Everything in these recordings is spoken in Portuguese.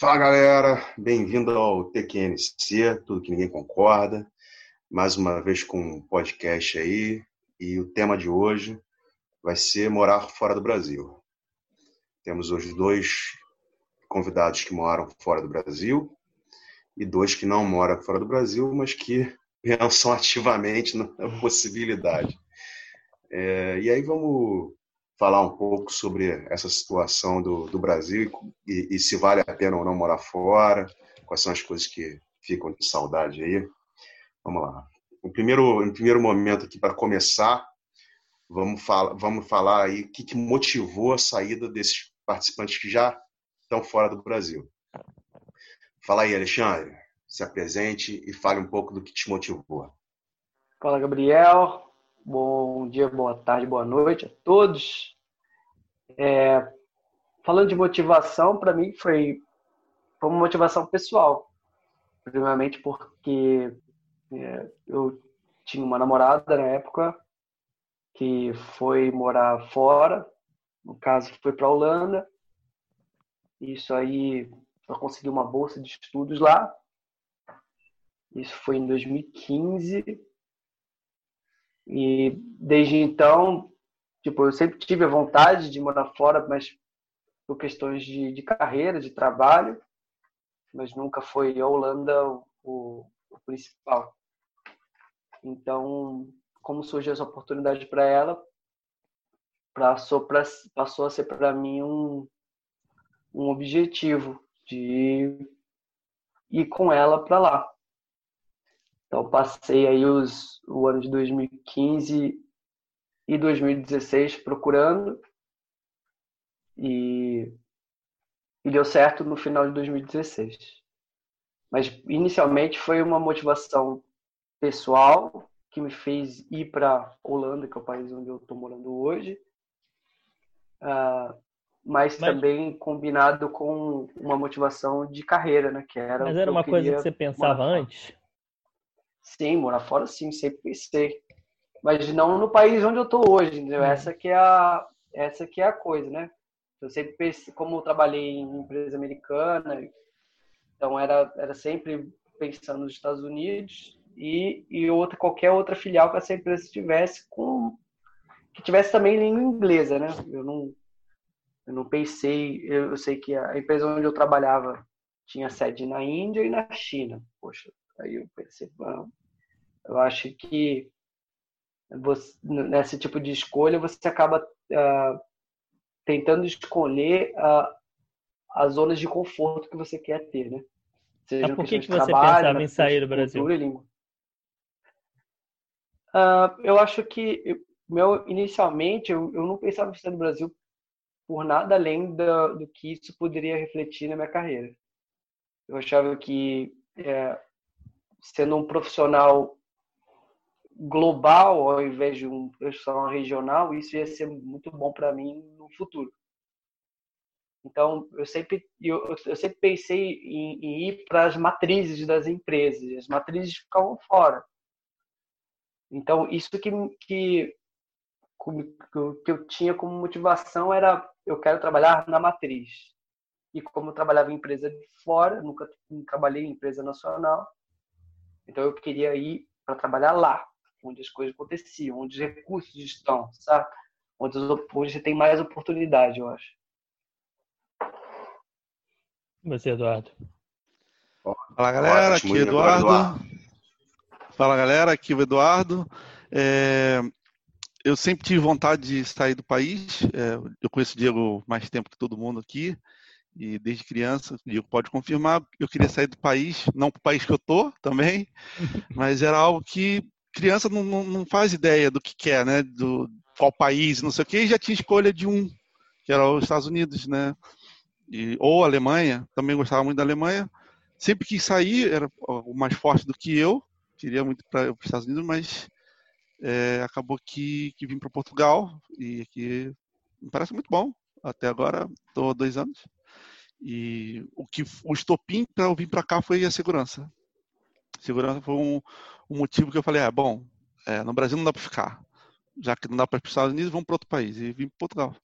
Fala galera, bem-vindo ao TQNC, tudo que ninguém concorda. Mais uma vez com um podcast aí, e o tema de hoje vai ser morar fora do Brasil. Temos hoje dois convidados que moram fora do Brasil e dois que não moram fora do Brasil, mas que pensam ativamente na possibilidade. É, e aí vamos falar um pouco sobre essa situação do, do Brasil e, e, se vale a pena ou não morar fora, quais são as coisas que ficam de saudade aí. Vamos lá. Em primeiro, em primeiro momento aqui, para começar, vamos falar, vamos falar aí o que, que motivou a saída desses participantes que já estão fora do Brasil. Fala aí, Alexandre. Se apresente e fale um pouco do que te motivou. Fala, Gabriel. Bom dia, boa tarde, boa noite a todos. É, falando de motivação, para mim foi, foi uma motivação pessoal. Primeiramente porque é, eu tinha uma namorada na época que foi morar fora, no caso foi para a Holanda. Isso aí, eu consegui uma bolsa de estudos lá. Isso foi em 2015 e desde então, tipo, eu sempre tive a vontade de morar fora, mas por questões de, de carreira, de trabalho, mas nunca foi a Holanda o, o principal. Então, como surgiu essa oportunidade para ela, passou, pra, passou a ser para mim um, um objetivo de ir com ela para lá. Então, passei aí os, o ano de 2015 e 2016 procurando e, e deu certo no final de 2016. Mas, inicialmente, foi uma motivação pessoal que me fez ir para Holanda, que é o país onde eu estou morando hoje, uh, mas, mas, também combinado com uma motivação de carreira, né? Que era mas era uma coisa que você pensava antes? Sim, morar fora sim, sempre pensei. Mas não no país onde eu estou hoje, entendeu? Uhum. Essa que é a essa que é a coisa, né? Eu sempre pensei, como eu trabalhei em empresa americana, então era era sempre pensando nos Estados Unidos e, e outra qualquer outra filial que essa empresa tivesse com que tivesse também língua inglesa, né? Eu não eu não pensei, eu, eu sei que a empresa onde eu trabalhava tinha sede na Índia e na China. Poxa, Aí eu pensei, bom, eu acho que você, nesse tipo de escolha você acaba uh, tentando escolher uh, as zonas de conforto que você quer ter, né? Seja Mas por que, que você trabalho, pensava em sair do Brasil? Uh, eu acho que eu, meu, inicialmente eu, eu não pensava em sair do Brasil por nada além do, do que isso poderia refletir na minha carreira. Eu achava que é, sendo um profissional global ao invés de um profissional regional, isso ia ser muito bom para mim no futuro. Então, eu sempre, eu, eu sempre pensei em, em ir para as matrizes das empresas. As matrizes ficavam fora. Então, isso que, que, que eu tinha como motivação era eu quero trabalhar na matriz. E como eu trabalhava em empresa de fora, nunca trabalhei em empresa nacional, então eu queria ir para trabalhar lá, onde as coisas aconteciam, onde os recursos estão, sabe? Onde, onde você tem mais oportunidade, eu acho. Você, Eduardo. Fala galera, aqui é Eduardo. Eduardo. Fala galera, aqui é o Eduardo. É, eu sempre tive vontade de sair do país. É, eu conheço o Diego mais tempo que todo mundo aqui e desde criança, o Diego pode confirmar, eu queria sair do país, não para o país que eu tô também, mas era algo que criança não, não, não, faz ideia do que quer, né? Do qual país, não sei o que, e já tinha escolha de um, que era os Estados Unidos, né? E, ou Alemanha, também gostava muito da Alemanha. Sempre quis sair, era o mais forte do que eu, queria muito para os Estados Unidos, mas é, acabou que, que vim para Portugal e aqui me parece muito bom. Até agora, estou dois anos. E o que o estopim para eu vir para cá foi a segurança. Segurança foi um, um, motivo que eu falei, ah, bom, é, no Brasil não dá para ficar. Já que não dá para ir para os Estados Unidos, vamos para outro país. E vim para Portugal.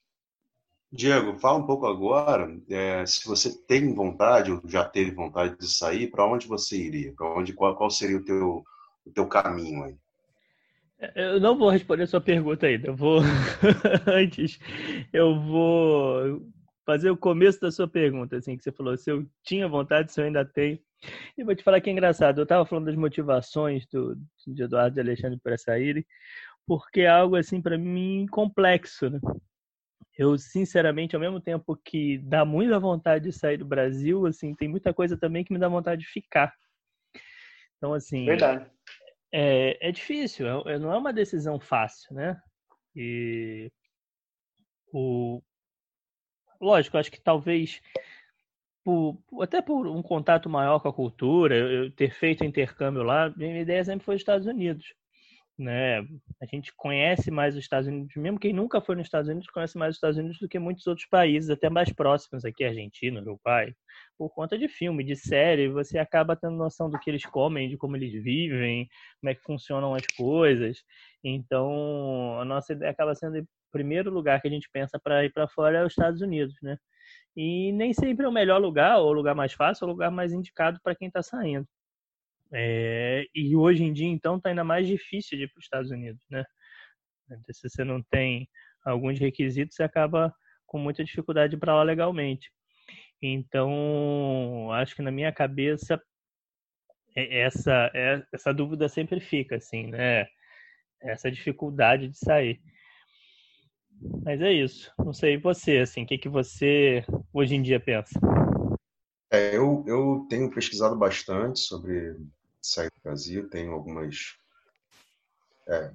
Diego, fala um pouco agora, é, se você tem vontade ou já teve vontade de sair, para onde você iria? Para onde qual, qual seria o teu o teu caminho aí? Eu não vou responder a sua pergunta ainda. Eu vou antes, eu vou fazer o começo da sua pergunta, assim que você falou, se eu tinha vontade, se eu ainda tenho. E vou te falar que é engraçado. Eu estava falando das motivações do de Eduardo e Alexandre para saírem, porque é algo assim para mim complexo, né? Eu, sinceramente, ao mesmo tempo que dá muita vontade de sair do Brasil, assim, tem muita coisa também que me dá vontade de ficar. Então, assim. Verdade. É, é difícil, é, é, não é uma decisão fácil, né? E. O, lógico, acho que talvez. Por, até por um contato maior com a cultura, eu ter feito intercâmbio lá, minha ideia sempre foi os Estados Unidos né? A gente conhece mais os Estados Unidos, mesmo quem nunca foi nos Estados Unidos conhece mais os Estados Unidos do que muitos outros países, até mais próximos aqui, Argentina, Uruguai, por conta de filme, de série, você acaba tendo noção do que eles comem, de como eles vivem, como é que funcionam as coisas. Então, a nossa ideia acaba sendo primeiro lugar que a gente pensa para ir para fora é os Estados Unidos, né? E nem sempre é o melhor lugar, ou o lugar mais fácil, ou o lugar mais indicado para quem está saindo. É, e hoje em dia, então, está ainda mais difícil de ir para os Estados Unidos, né? Se você não tem alguns requisitos, você acaba com muita dificuldade para lá legalmente. Então, acho que na minha cabeça essa essa dúvida sempre fica, assim, né? Essa dificuldade de sair. Mas é isso. Não sei você, assim, o que que você hoje em dia pensa? É, eu, eu tenho pesquisado bastante sobre sair do Brasil, tenho algumas. É,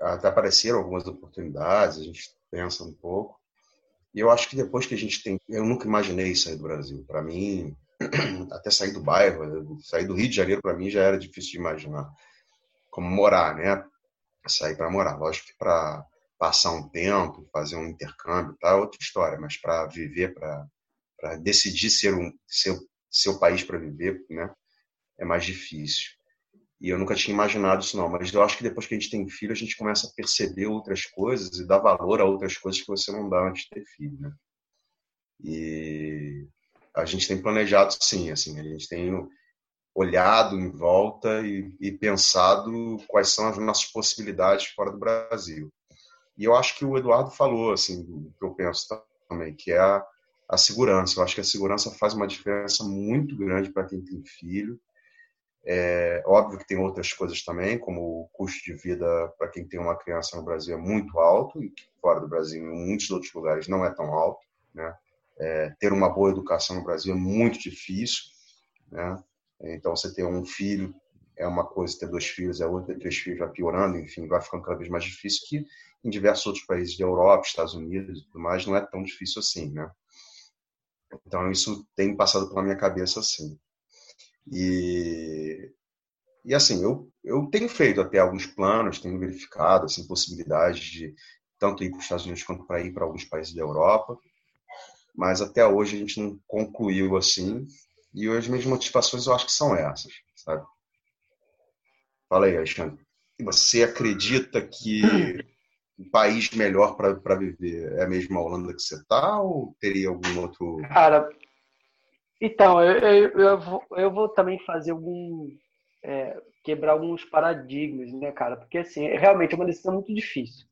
até apareceram algumas oportunidades, a gente pensa um pouco. E eu acho que depois que a gente tem. Eu nunca imaginei sair do Brasil. Para mim, até sair do bairro, sair do Rio de Janeiro, para mim já era difícil de imaginar. Como morar, né? Sair para morar. Lógico que para passar um tempo, fazer um intercâmbio, tá? Outra história, mas para viver, para decidir ser um seu seu país para viver, né? É mais difícil. E eu nunca tinha imaginado isso não, mas eu acho que depois que a gente tem filho, a gente começa a perceber outras coisas e dar valor a outras coisas que você não dá antes de ter filho, né? E a gente tem planejado sim, assim, a gente tem olhado em volta e, e pensado quais são as nossas possibilidades fora do Brasil. E eu acho que o Eduardo falou, assim, que eu penso também, que é a, a segurança. Eu acho que a segurança faz uma diferença muito grande para quem tem filho. É óbvio que tem outras coisas também, como o custo de vida para quem tem uma criança no Brasil é muito alto e fora do Brasil, em muitos outros lugares, não é tão alto. Né? É, ter uma boa educação no Brasil é muito difícil. Né? Então, você ter um filho é uma coisa, ter dois filhos é outra, ter três filhos vai piorando, enfim, vai ficando cada vez mais difícil que em diversos outros países da Europa, Estados Unidos e tudo mais, não é tão difícil assim, né? Então, isso tem passado pela minha cabeça assim. E, e assim, eu, eu tenho feito até alguns planos, tenho verificado assim, possibilidades de tanto ir para os Estados Unidos quanto para ir para alguns países da Europa, mas até hoje a gente não concluiu assim. E as minhas motivações eu acho que são essas, sabe? Fala aí, Alexandre. Você acredita que um país melhor para viver é a mesma Holanda que você está ou teria algum outro? Cara, então, eu, eu, eu, vou, eu vou também fazer algum. É, quebrar alguns paradigmas, né, cara? Porque, assim, realmente é uma decisão muito difícil.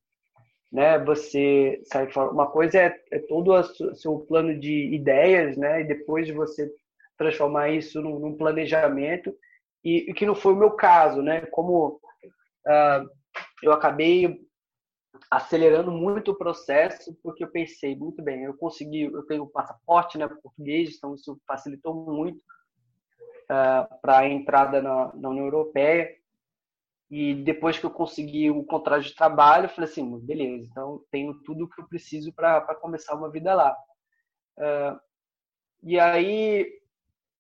Né? Você sai fora. Uma coisa é, é todo o seu plano de ideias, né? E depois de você transformar isso num, num planejamento, e, e, que não foi o meu caso, né? Como uh, eu acabei acelerando muito o processo, porque eu pensei, muito bem, eu consegui, eu tenho passaporte né, português, então isso facilitou muito uh, para a entrada na, na, União Europeia. E depois que eu consegui o contrato de trabalho, eu falei assim, beleza, então tenho tudo o que eu preciso para começar uma vida lá. Uh, e aí,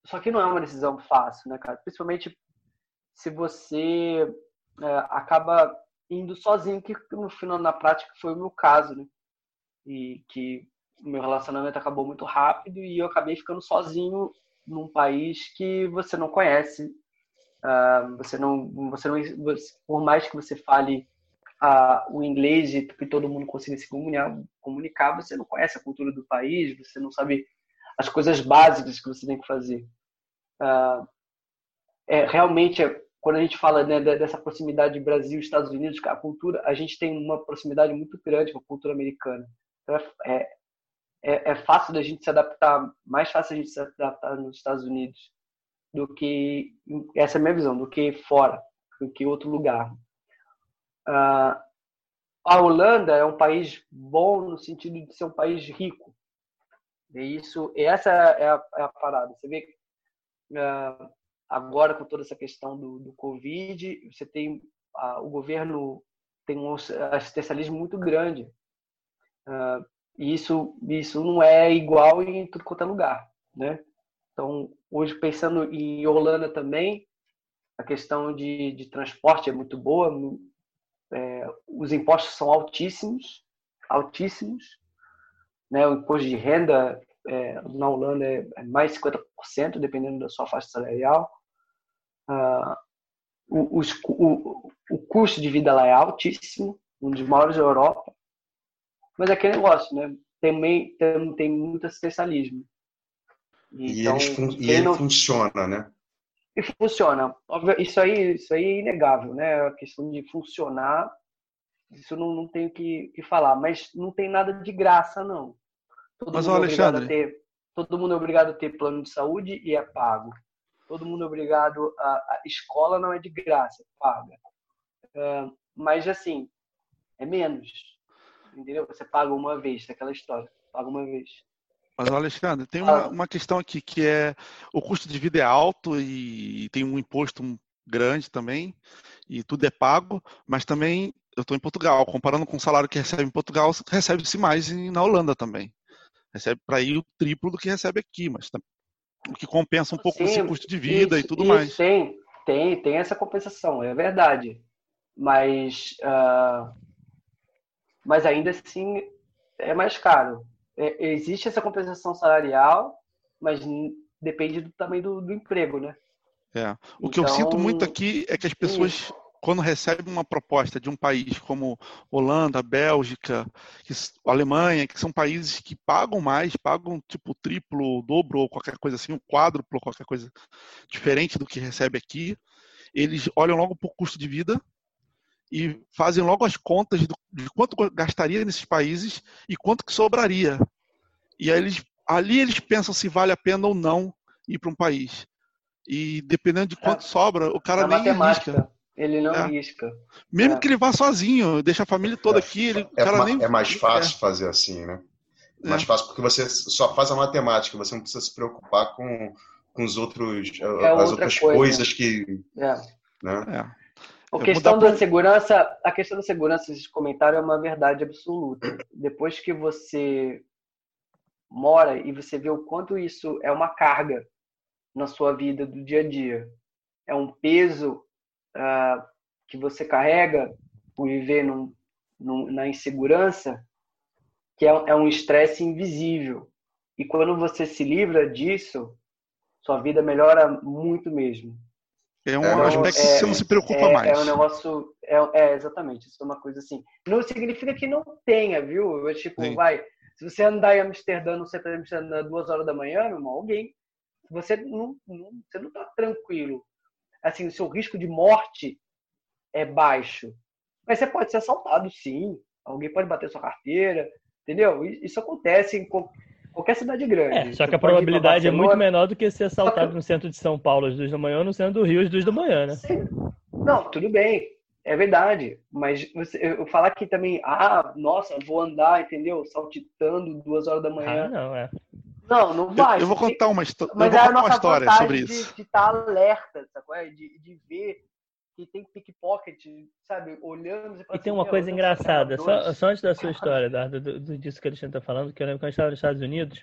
só que não é uma decisão fácil, né, cara? Principalmente se você uh, acaba indo sozinho, que no final, na prática, foi o meu caso, né? E que o meu relacionamento acabou muito rápido e eu acabei ficando sozinho num país que você não conhece. Uh, você não, você não, por mais que você fale a, o inglês e que todo mundo consiga se comunicar, comunicar, você não conhece a cultura do país, você não sabe as coisas básicas que você tem que fazer. Uh, é, realmente, quando a gente fala né, dessa proximidade Brasil Estados Unidos, a cultura, a gente tem uma proximidade muito grande com a cultura americana. Então, é, é, é fácil da gente se adaptar, mais fácil a gente se adaptar nos Estados Unidos do que essa é a minha visão, do que fora, do que outro lugar. Uh, a Holanda é um país bom no sentido de ser um país rico. E isso, essa é a, é a parada. Você vê uh, agora com toda essa questão do, do Covid, você tem uh, o governo tem um assistencialismo muito grande. Uh, e isso, isso não é igual em tudo quanto é lugar, né? Então, hoje pensando em Holanda também, a questão de, de transporte é muito boa, é, os impostos são altíssimos, altíssimos, né? O imposto de renda é, na Holanda é, é mais 50%, dependendo da sua faixa salarial. Ah, o, os, o, o custo de vida lá é altíssimo, um dos maiores da Europa. Mas é aquele negócio, né? Também tem, tem muito especialismo. E, então, e ele não... funciona, né? E funciona. Isso aí, isso aí é inegável, né? A questão de funcionar, isso não, não tenho que, que falar. Mas não tem nada de graça, não. Todo Mas, mundo é Alexandre... ter, todo mundo é obrigado a ter plano de saúde e é pago. Todo mundo é obrigado a, a escola não é de graça, paga. Uh, mas assim, é menos. Entendeu? Você paga uma vez, aquela história. Paga uma vez. Mas, Alexandre, tem uma, uma questão aqui que é o custo de vida é alto e tem um imposto grande também, e tudo é pago, mas também eu estou em Portugal, comparando com o salário que recebe em Portugal, recebe-se mais na Holanda também. Recebe para ir o triplo do que recebe aqui, mas o que compensa um pouco Sim, esse custo de vida isso, e tudo mais. Tem, tem, tem essa compensação, é verdade. Mas, uh, mas ainda assim é mais caro é, existe essa compensação salarial, mas depende do, também do, do emprego, né? É. O que eu sinto muito então, aqui é que as pessoas, isso. Quando recebem uma proposta de um país como Holanda, Bélgica, Alemanha, que são países que pagam mais, pagam tipo triplo, dobro ou qualquer coisa assim, um quádruplo, qualquer coisa diferente do que recebe aqui, eles olham logo por custo de vida e fazem logo as contas de quanto gastaria nesses países e quanto que sobraria. E aí eles, ali eles pensam se vale a pena ou não ir para um país. E dependendo de quanto é. sobra, o cara nem arrisca. Ele não é. risca. Mesmo é. que ele vá sozinho, deixa a família toda é. aqui, ele, é, cara nem, é mais fácil fazer assim, né? É mais fácil porque você só faz a matemática, você não precisa se preocupar com, com os outros, as outras coisa. coisas que. É. Né? É. A questão da segurança, a questão da segurança esse comentário é uma verdade absoluta. Depois que você mora e você vê o quanto isso é uma carga na sua vida do dia a dia, é um peso uh, que você carrega por viver num, num, na insegurança, que é, é um estresse invisível. E quando você se livra disso, sua vida melhora muito mesmo. É um é, aspecto é, que você não se preocupa é, mais. É um negócio. É, é, exatamente, isso é uma coisa assim. Não significa que não tenha, viu? Eu, tipo, Sim. vai. Se você andar em Amsterdã, no centro de Amsterdã, duas horas da manhã, meu irmão, alguém. Você não, não, você não tá tranquilo. Assim, o seu risco de morte é baixo. Mas você pode ser assaltado, sim. Alguém pode bater sua carteira, entendeu? Isso acontece em qualquer cidade grande. É, só que a probabilidade é muito menor do que ser assaltado no centro de São Paulo às duas da manhã ou no centro do Rio às duas da manhã, né? Sim. Não, tudo bem. É verdade. Mas você, eu falar que também, ah, nossa, vou andar, entendeu? Saltitando duas horas da manhã. Ah, não, é. Não, não vai. Eu, eu vou contar uma, mas eu vou é uma história sobre isso. De estar tá alerta, sabe? De, de ver que tem pickpocket, sabe, olhando e, e tem uma coisa engraçada, só, só, antes da sua história, Eduardo, do, do, disso que a gente está falando, que eu lembro quando a gente estava nos Estados Unidos,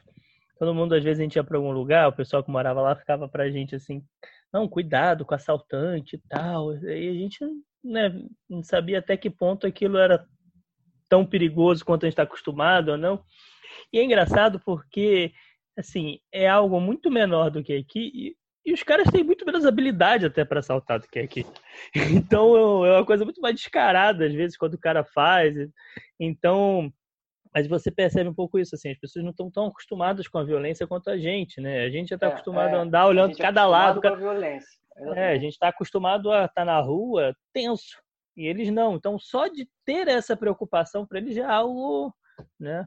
todo mundo, às vezes, a gente ia para algum lugar, o pessoal que morava lá ficava pra gente assim, não, cuidado com assaltante e tal, e a gente né, não sabia até que ponto aquilo era tão perigoso quanto a gente está acostumado ou não. E é engraçado porque, assim, é algo muito menor do que aqui, e e os caras têm muito menos habilidade até para assaltar do que aqui. Então é uma coisa muito mais descarada, às vezes, quando o cara faz. Então, mas você percebe um pouco isso, assim, as pessoas não estão tão acostumadas com a violência quanto a gente, né? A gente já está é, acostumado é, a andar olhando a é cada lado. Com a violência. É, a gente está acostumado a estar tá na rua tenso. E eles não. Então, só de ter essa preocupação para eles já é algo, né?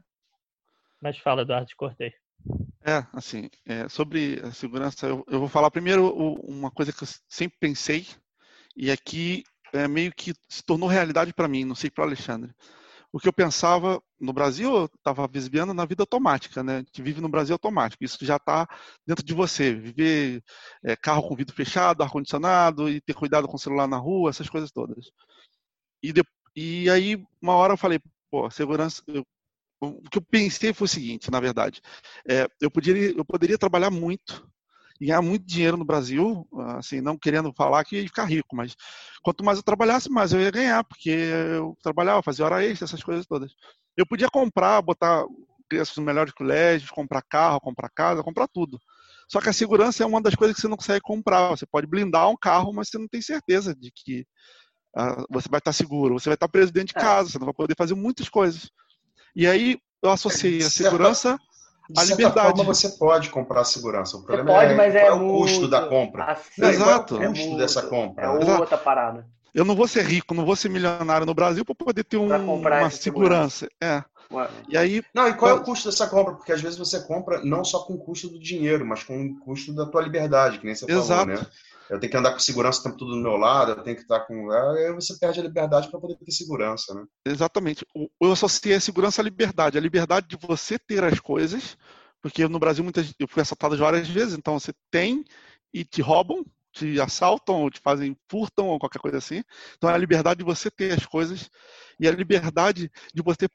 Mas fala, Eduardo, te cortei. É, assim, é, sobre a segurança, eu, eu, vou falar primeiro uma coisa que eu sempre pensei, e aqui é meio que se tornou realidade para mim, não sei para Alexandre. O que eu pensava no Brasil, eu estava visitando na vida automática, né? A gente vive no Brasil automático, isso já está dentro de você. Viver é, carro com vidro fechado, ar-condicionado, e ter cuidado com o celular na rua, essas coisas todas. E, de, e aí, uma hora eu falei, pô, segurança, eu o que eu pensei foi o seguinte, na verdade, é, eu, poderia, eu poderia trabalhar muito e ganhar muito dinheiro no Brasil, assim, não querendo falar que ia ficar rico, mas quanto mais eu trabalhasse, mais eu ia ganhar, porque eu trabalhava, fazia hora extra, essas coisas todas. Eu podia comprar, botar crianças nos melhores colégios, comprar carro, comprar casa, comprar tudo. Só que a segurança é uma das coisas que você não consegue comprar. Você pode blindar um carro, mas você não tem certeza de que uh, você vai estar seguro. Você vai estar preso dentro de é. casa, você não vai poder fazer muitas coisas. E aí eu associei a segurança à liberdade. Forma você pode comprar segurança. O problema pode, é, mas é, é o custo da compra. Assim, Exato. É o custo dessa compra. É né? outra parada. Eu não vou ser rico, não vou ser milionário no Brasil para poder ter um, uma segurança. segurança. É. E aí, não, e qual é o custo dessa compra? Porque às vezes você compra não só com o custo do dinheiro, mas com o custo da tua liberdade, que nem você Exato. falou, né? Eu tenho que andar com segurança o tempo todo do meu lado, eu tenho que estar com. Aí você perde a liberdade para poder ter segurança, né? Exatamente. Eu associei a segurança à liberdade. A liberdade de você ter as coisas, porque no Brasil muitas, eu fui assaltado várias vezes, então você tem e te roubam, te assaltam, ou te fazem, furtam, ou qualquer coisa assim. Então é a liberdade de você ter as coisas e a liberdade de você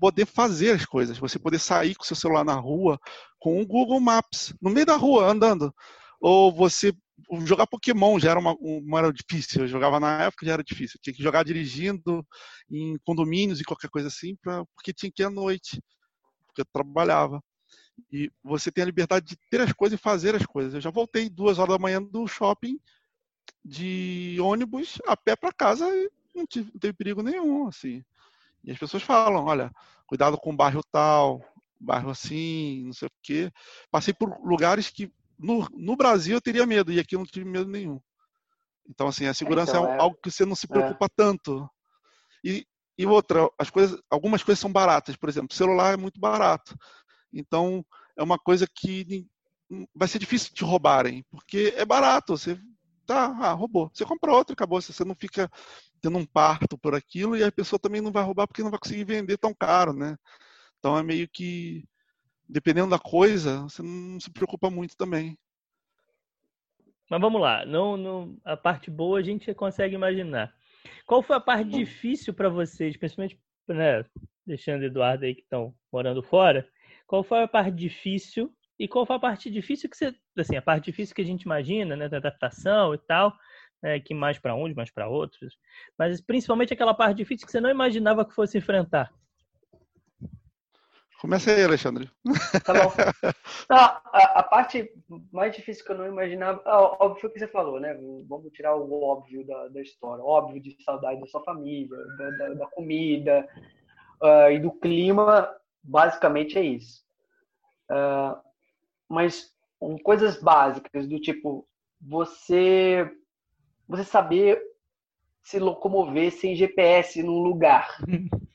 poder fazer as coisas, você poder sair com seu celular na rua com o Google Maps, no meio da rua, andando. Ou você jogar Pokémon já era uma, uma era difícil. Eu jogava na época já era difícil. Eu tinha que jogar dirigindo em condomínios e qualquer coisa assim, pra, porque tinha que ir à noite, porque eu trabalhava. E você tem a liberdade de ter as coisas e fazer as coisas. Eu já voltei duas horas da manhã do shopping de ônibus a pé para casa e não, tive, não teve perigo nenhum, assim. E as pessoas falam, olha, cuidado com o bairro tal, bairro assim, não sei o quê. Passei por lugares que no, no Brasil eu teria medo, e aqui eu não tive medo nenhum. Então, assim, a segurança então, é, é, algo que você não se preocupa é. tanto. E, e outra, as coisas, algumas coisas são baratas, por exemplo, celular é muito barato. Então, é uma coisa que vai ser difícil de roubarem, porque é barato. Você tá, ah, roubou. Você compra outro, acabou. Você não fica tendo um parto por aquilo e a pessoa também não vai roubar porque não vai conseguir vender tão caro, né? Então é meio que dependendo da coisa, você não se preocupa muito também. Mas vamos lá, não, não, a parte boa a gente consegue imaginar. Qual foi a parte difícil para vocês, principalmente, né, deixando Eduardo aí que estão morando fora, qual foi a parte difícil e qual foi a parte difícil que você, assim, a parte difícil que a gente imagina, né, da adaptação e tal, né, que mais para uns, mais para outros, mas principalmente aquela parte difícil que você não imaginava que fosse enfrentar. Começa aí, Alexandre. Tá bom. Não, a, a, parte mais difícil que eu não imaginava, óbvio que você falou, né? Vamos tirar o óbvio da, da história, óbvio de saudade da sua família, da, da, da comida uh, e do clima, basicamente é isso. Uh, mas um, coisas básicas do tipo você você saber se locomover sem GPS num lugar.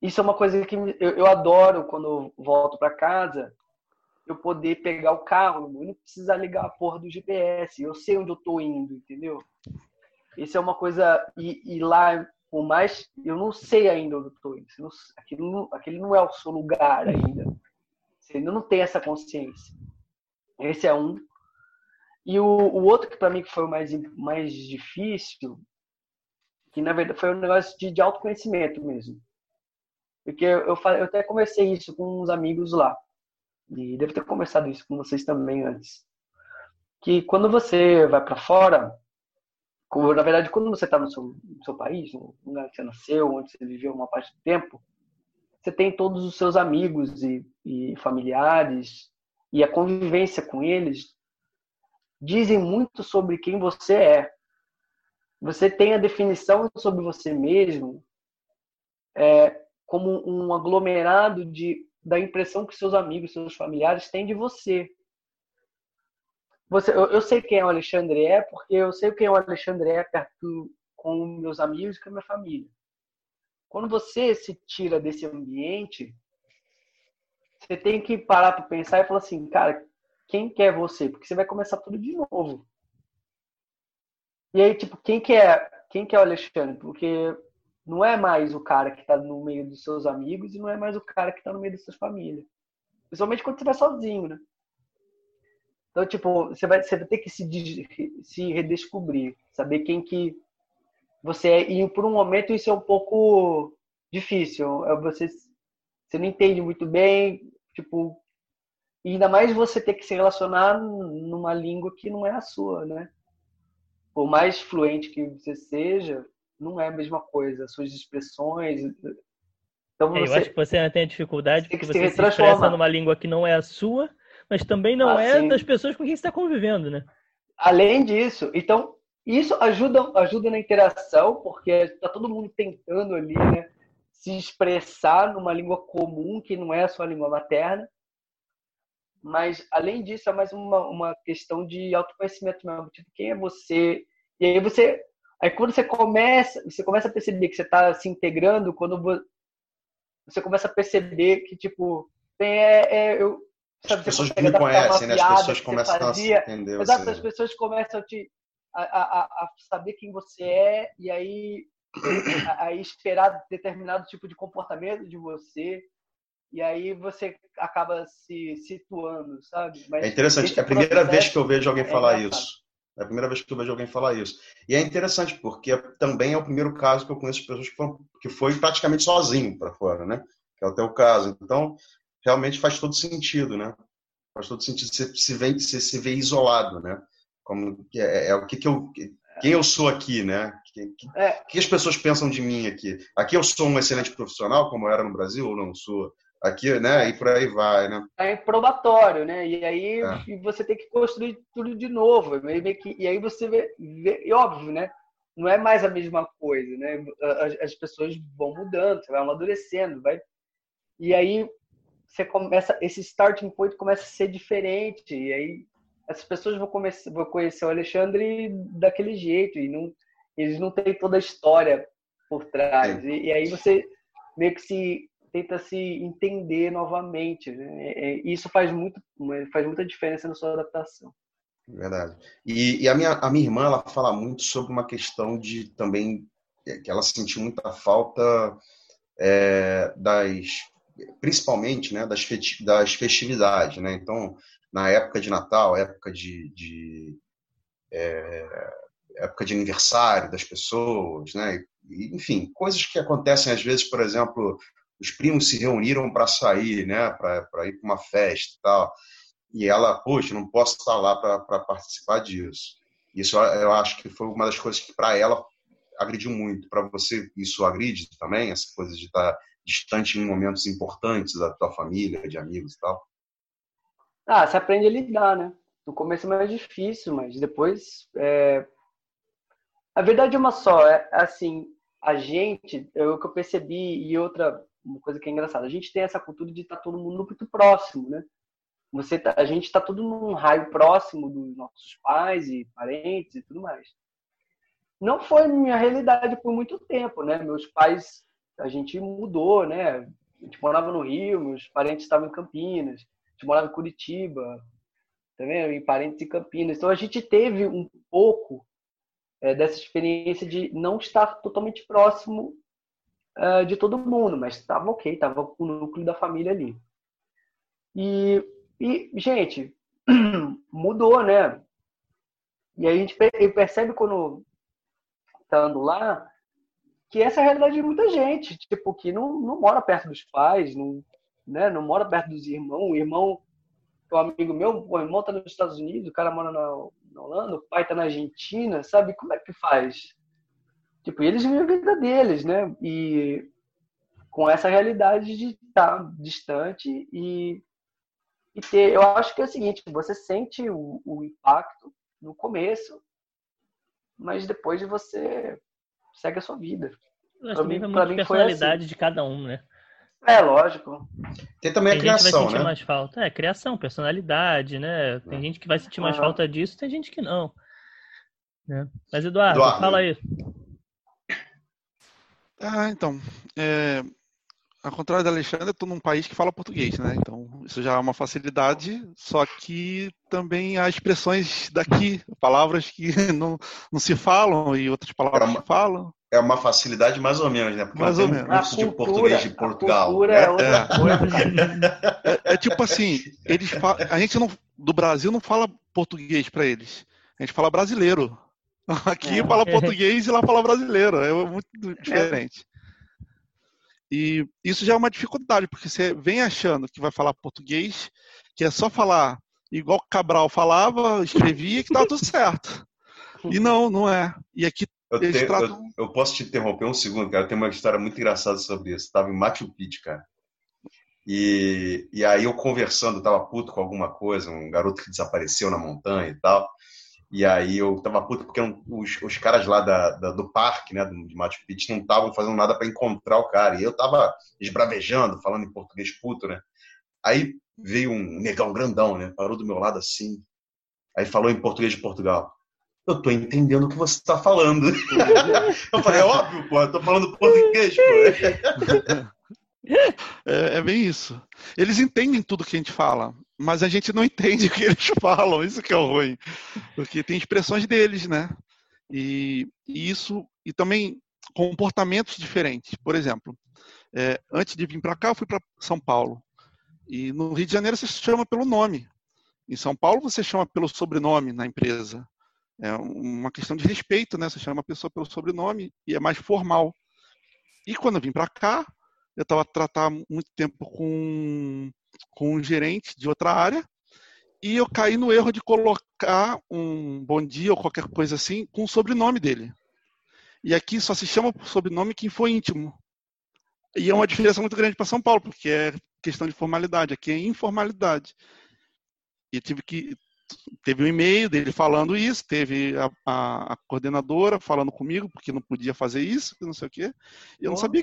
Isso é uma coisa que eu, eu adoro quando eu volto para casa, eu poder pegar o carro e não precisar ligar a porra do GPS. Eu sei onde eu tô indo, entendeu? Isso é uma coisa. E, e lá, por mais. Eu não sei ainda onde eu tô indo. Não, aquilo, aquele não é o seu lugar ainda. Você ainda não tem essa consciência. Esse é um. E o, o outro que para mim foi o mais, mais difícil, que na verdade foi um negócio de, de autoconhecimento mesmo. Porque eu, eu, até conversei isso com uns amigos lá. E devo ter conversado isso com vocês também antes. Que quando você vai para fora, na verdade, quando você está no seu, no seu país, que você nasceu, onde você viveu uma parte do tempo, você tem todos os seus amigos e, e familiares, e a convivência com eles dizem muito sobre quem você é. Você tem a definição sobre você mesmo é, como um aglomerado de, da impressão que seus amigos, seus familiares têm de você. você eu, eu sei quem é o Alexandre é porque eu sei quem é o Alexandre é perto com meus amigos e com a minha família. Quando você se tira desse ambiente, você tem que parar para pensar e falar assim, cara, quem quer você? Porque você vai começar tudo de novo. E aí, tipo, quem que é, quem que é o Alexandre? Porque não é mais o cara que está no meio dos seus amigos e não é mais o cara que está no meio da sua família. Principalmente quando você vai sozinho, né? Então, tipo, você vai, você vai ter que se, se redescobrir, saber quem que você é. E por um momento isso é um pouco difícil. É você, você não entende muito bem, tipo, e ainda mais você ter que se relacionar numa língua que não é a sua, né? Por mais fluente que você seja, não é a mesma coisa. As suas expressões. Então você, é, eu acho que você tem a dificuldade porque você se expressa numa língua que não é a sua, mas também não ah, é sim. das pessoas com quem você está convivendo, né? Além disso, então isso ajuda, ajuda na interação, porque está todo mundo tentando ali, né, se expressar numa língua comum que não é a sua língua materna. Mas, além disso, é mais uma, uma questão de autoconhecimento mesmo. Tipo, quem é você? E aí você... Aí quando você começa, você começa a perceber que você está se integrando, quando você começa a perceber que, tipo, é, é eu, sabe, as pessoas me conhecem, né? As pessoas começam fazia. a se entender. Exato, as pessoas começam a te a, a, a saber quem você é e aí a, a, esperar determinado tipo de comportamento de você e aí você acaba se situando, sabe? Mas é interessante. É a primeira vez que eu vejo alguém é falar isso. É a primeira vez que eu vejo alguém falar isso. E é interessante porque também é o primeiro caso que eu conheço pessoas que, foram, que foi praticamente sozinho para fora, né? Que é o teu caso. Então, realmente faz todo sentido, né? Faz todo sentido você se vê, você se vê isolado, né? Como é, é o que, que eu quem eu sou aqui, né? O que, é. que, as pessoas pensam de mim aqui? Aqui eu sou um excelente profissional, como eu era no Brasil, ou não sou? Aqui, né? E por aí vai, né? É probatório, né? E aí é. você tem que construir tudo de novo. E aí você vê, vê, e óbvio, né? Não é mais a mesma coisa, né? As, as pessoas vão mudando, você vai amadurecendo, vai. E aí você começa, esse starting point começa a ser diferente. E aí essas pessoas vão, começar, vão conhecer o Alexandre daquele jeito e não, eles não têm toda a história por trás. E, e, aí você meio que se tenta se entender novamente. Né? E isso faz, muito, faz muita diferença na sua adaptação. Verdade. E, e, a, minha, a minha irmã ela fala muito sobre uma questão de também é, que ela sentiu muita falta é, das principalmente né, das, festividades. Né? Então, na época de Natal, época de, de é, época de aniversário das pessoas, né? Enfim, coisas que acontecem às vezes, por exemplo, os primos se reuniram para sair, né? Para ir para uma festa e tal. E ela, poxa, não posso estar lá para participar disso. Isso eu acho que foi uma das coisas que para ela agrediu muito. Para você, isso agride também? Essa coisa de estar distante em momentos importantes da tua família, de amigos e tal? Ah, você aprende a lidar, né? No começo é mais difícil, mas depois. É... A verdade é uma só. É assim, a gente, é o que eu percebi, e outra uma coisa que é engraçada, a gente tem essa cultura de estar tá todo mundo muito próximo, né? Você tá, a gente está tudo num raio próximo dos nossos pais e parentes e tudo mais. Não foi minha realidade por muito tempo, né? Meus pais, a gente mudou, né? A gente morava no Rio, meus parentes estavam em Campinas gente morava em Curitiba, também tá em parentes em Campinas. Então a gente teve um pouco é, dessa experiência de não estar totalmente próximo uh, de todo mundo, mas estava ok, estava com o núcleo da família ali. E, e gente, mudou, né? E a gente percebe quando tá andando lá que essa é a realidade de muita gente, tipo, que não, não mora perto dos pais, não, né? Não mora perto dos irmãos. O irmão, um amigo meu, o irmão tá nos Estados Unidos, o cara mora na, na Holanda, o pai tá na Argentina, sabe? Como é que faz? Tipo, eles vivem a vida deles, né? E com essa realidade de estar distante e, e ter. Eu acho que é o seguinte: você sente o, o impacto, no começo, mas depois você segue a sua vida. Para mim, pra mim personalidade assim. de cada um, né? É, lógico. Tem também tem a criação, gente vai sentir né? mais falta. É, criação, personalidade, né? Tem é. gente que vai sentir mais falta disso, tem gente que não. Né? Mas, Eduardo, Eduardo, fala aí. Ah, então. É, ao contrário da Alexandre, eu estou num país que fala português, né? Então, isso já é uma facilidade, só que também há expressões daqui, palavras que não, não se falam e outras palavras é falam é uma facilidade mais ou menos, né? Porque mais ou menos. curso de português de Portugal. Né? É, outra é. Coisa. É, é, tipo assim, eles falam, a gente não, do Brasil não fala português para eles. A gente fala brasileiro. Aqui é. fala português e lá fala brasileiro. É muito diferente. E isso já é uma dificuldade, porque você vem achando que vai falar português, que é só falar igual Cabral falava, escrevia, que tá tudo certo. E não, não é. E aqui eu, te, tratam... eu, eu, posso te interromper um segundo, cara? Tem uma história muito engraçada sobre isso. Estava em Machu Picchu, cara. E, e aí eu conversando, tava puto com alguma coisa, um garoto que desapareceu na montanha e tal. E aí eu tava puto porque os, os caras lá da, da, do parque, né, de Machu Picchu, não estavam fazendo nada para encontrar o cara. E eu tava esbravejando, falando em português puto, né? Aí veio um negão grandão, né? Parou do meu lado assim. Aí falou em português de Portugal eu tô entendendo o que você está falando. eu falei, é óbvio, pô, eu tô falando português, pô. É, é, bem isso. Eles entendem tudo que a gente fala, mas a gente não entende o que eles falam, isso que é o ruim. Porque tem expressões deles, né? E, e isso, e também comportamentos diferentes. Por exemplo, é, antes de vir para cá, eu fui para São Paulo. E no Rio de Janeiro você chama pelo nome. Em São Paulo você chama pelo sobrenome na empresa é uma questão de respeito, né? Você chama a pessoa pelo sobrenome e é mais formal. E quando eu vim para cá, eu estava tratar muito tempo com, com um gerente de outra área e eu caí no erro de colocar um bom dia ou qualquer coisa assim com o sobrenome dele. E aqui só se chama por sobrenome quem for íntimo. E é uma diferença muito grande para São Paulo, porque é questão de formalidade. Aqui é informalidade. E eu tive que teve um e-mail dele falando isso, teve a, a, a, coordenadora falando comigo, porque não podia fazer isso, não sei o quê. Eu oh. não sabia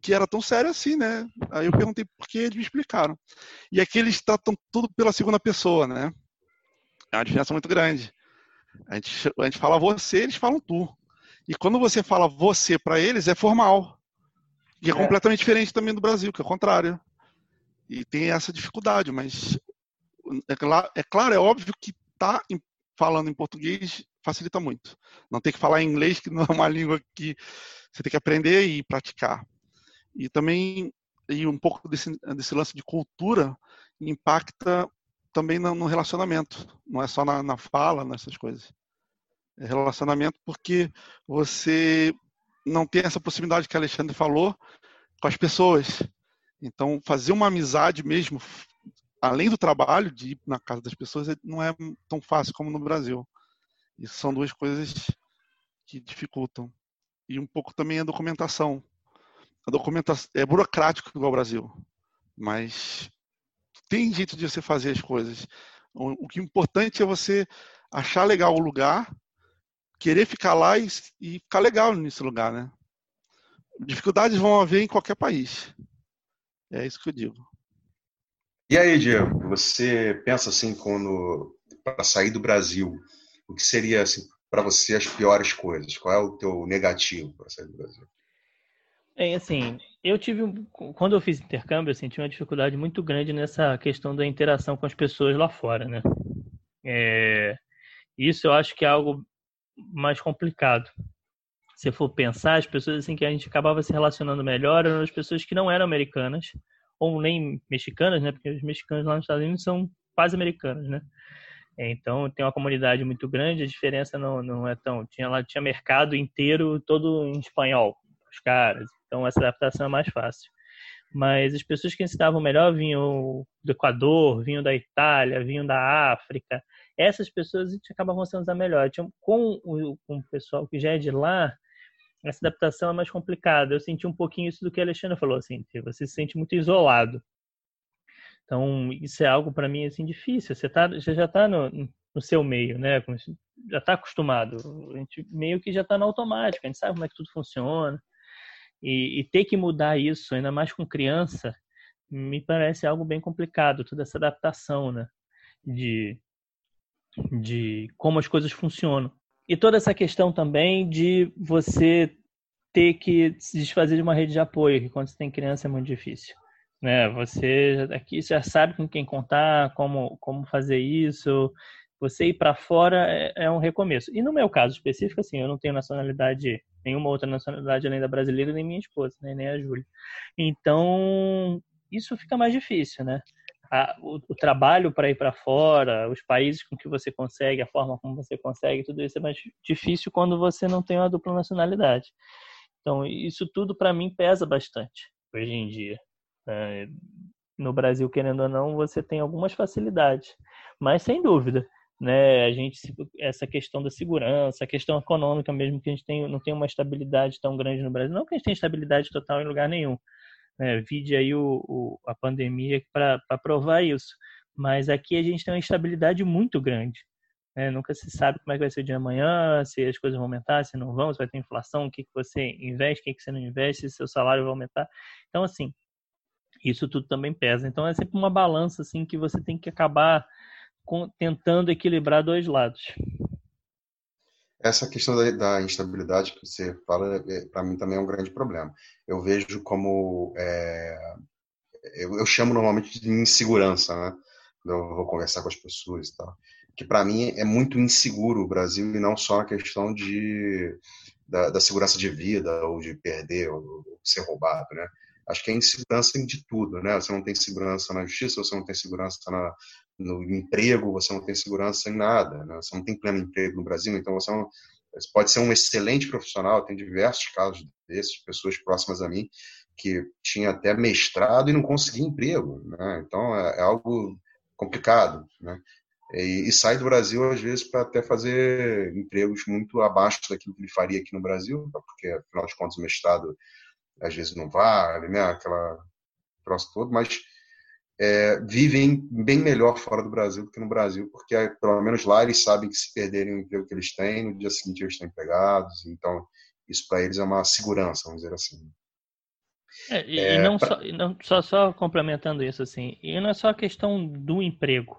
que, era tão sério assim, né? Aí eu perguntei por que eles me explicaram. E aqui eles tratam tudo pela segunda pessoa, né? É uma diferença muito grande. A gente, a gente fala você, eles falam tu. E quando você fala você para eles, é formal. E é, é completamente diferente também do Brasil, que é o contrário. E tem essa dificuldade, mas é, claro, é claro, é óbvio que tá falando em português facilita muito. Não tem que falar em inglês, que não é uma língua que você tem que aprender e praticar. E também e um pouco desse, desse lance de cultura impacta também no relacionamento. Não é só na, na fala, nessas coisas. É relacionamento porque você não tem essa proximidade que Alexandre falou com as pessoas. Então, fazer uma amizade mesmo além do trabalho de ir na casa das pessoas, é, não é tão fácil como no Brasil. Isso são duas coisas que dificultam. E um pouco também a documentação. A documentação é burocrático igual ao Brasil, mas tem jeito de você fazer as coisas. O que é importante é você achar legal o lugar, querer ficar lá e, e ficar legal nesse lugar, né? Dificuldades vão haver em qualquer país. É isso que eu digo. E aí, Diego, você pensa assim, quando para sair do Brasil, o que seria assim, para você as piores coisas? Qual é o teu negativo para sair do Brasil? É assim, eu tive quando eu fiz intercâmbio, eu senti uma dificuldade muito grande nessa questão da interação com as pessoas lá fora, né? É, isso eu acho que é algo mais complicado. Se for pensar, as pessoas assim que a gente acabava se relacionando melhor eram as pessoas que não eram americanas ou nem mexicanas, né? Porque os mexicanos lá nos Estados Unidos são quase americanos, né? Então tem uma comunidade muito grande, a diferença não, não é tão. Tinha lá tinha mercado inteiro todo em espanhol, os caras. Então essa adaptação é mais fácil. Mas as pessoas que estavam melhor vinham do Equador, vinham da Itália, vinham da África. Essas pessoas a gente acabava se usar melhor. Com, o, com o pessoal que já é de lá, essa adaptação é mais complicada. Eu senti um pouquinho isso do que a Alexandra falou, assim, você se sente muito isolado. Então, isso é algo para mim assim difícil. Você, tá, você já está no seu meio, né? Já está acostumado, a gente meio que já está no automático, a gente sabe como é que tudo funciona. E, e ter que mudar isso, ainda mais com criança, me parece algo bem complicado, toda essa adaptação, né? De, de como as coisas funcionam. E toda essa questão também de você ter que se desfazer de uma rede de apoio, que quando você tem criança é muito difícil. Né? Você aqui já sabe com quem contar, como, como fazer isso. Você ir para fora é, é, um recomeço. E no meu caso específico, assim, eu não tenho nacionalidade, nenhuma outra nacionalidade além da brasileira, nem minha esposa, né? nem a Júlia. Então, isso fica mais difícil, né? A, o, o, trabalho para ir para fora, os países com que você consegue, a forma como você consegue, tudo isso é mais difícil quando você não tem uma dupla nacionalidade. Então, isso tudo para mim pesa bastante hoje em dia. É, no Brasil, querendo ou não, você tem algumas facilidades, mas sem dúvida, né? A gente essa questão da segurança, a questão econômica mesmo que a gente tem, não tem uma estabilidade tão grande no Brasil, não que a gente tenha estabilidade total em lugar nenhum. Né? Vide aí o, o a pandemia para provar isso, mas aqui a gente tem uma instabilidade muito grande. Né? Nunca se sabe como é que vai ser o dia de amanhã, se as coisas vão aumentar, se não vão, se vai ter inflação, o que, que você investe, o que, que você não investe, se seu salário vai aumentar. Então, assim, isso tudo também pesa. Então, é sempre uma balança assim que você tem que acabar tentando equilibrar dois lados. Essa questão da, da instabilidade que você fala, é, para mim também é um grande problema. Eu vejo como é, eu, eu, chamo normalmente de insegurança, né? Eu vou conversar com as pessoas e tal que para mim é muito inseguro o Brasil e não só na questão de da, da, segurança de vida ou de perder ou, ou ser roubado, né? Acho que é insegurança de tudo, né? Você não tem segurança na justiça, você não tem segurança na, no emprego, você não tem segurança em nada, né? Você não tem pleno emprego no Brasil, então você, não, você pode ser um excelente profissional, tem diversos casos desses, pessoas próximas a mim que tinha até mestrado e não conseguia emprego, né? Então é, é algo complicado, né? e, e sai do Brasil às vezes para até fazer empregos muito abaixo daquilo que ele faria aqui no Brasil, porque afinal de contas o mestrado às vezes não vale, né? Aquela troço todo, mas é, vivem bem melhor fora do Brasil do que no Brasil, porque pelo menos lá eles sabem que se perderem o emprego que eles têm, no dia seguinte eles estão empregados, então isso para eles é uma segurança, vamos dizer assim. É, e, é, não, pra... só, não só, só complementando isso assim, e não é só a questão do emprego,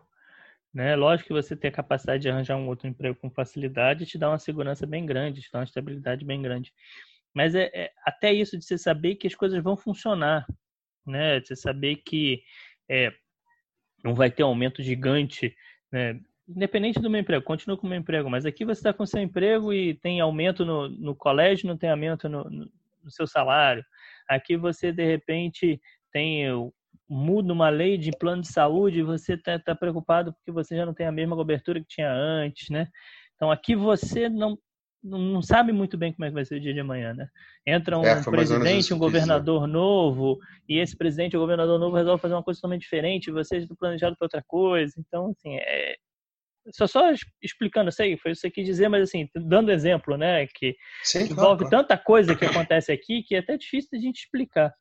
né? Lógico que você ter a capacidade de arranjar um outro emprego com facilidade te dá uma segurança bem grande, te dá uma estabilidade bem grande. Mas é, é até isso de você saber que as coisas vão funcionar, né? De você saber que é, não vai ter um aumento gigante, né? Independente do meu emprego, continua com o meu emprego, mas aqui você está com seu emprego e tem aumento no, no colégio, não tem aumento no, no seu salário. Aqui você, de repente, tem muda uma lei de plano de saúde e você está tá preocupado porque você já não tem a mesma cobertura que tinha antes, né? Então aqui você não não sabe muito bem como é que vai ser o dia de amanhã, né? Entra um é, presidente, um governador novo, e esse presidente ou governador novo resolve fazer uma coisa totalmente diferente, vocês estão planejados para outra coisa. Então, assim, é... só só explicando, sei, foi isso que quis dizer, mas assim, dando exemplo, né, que Sim, envolve claro, tanta coisa que acontece aqui que é até difícil de a gente explicar.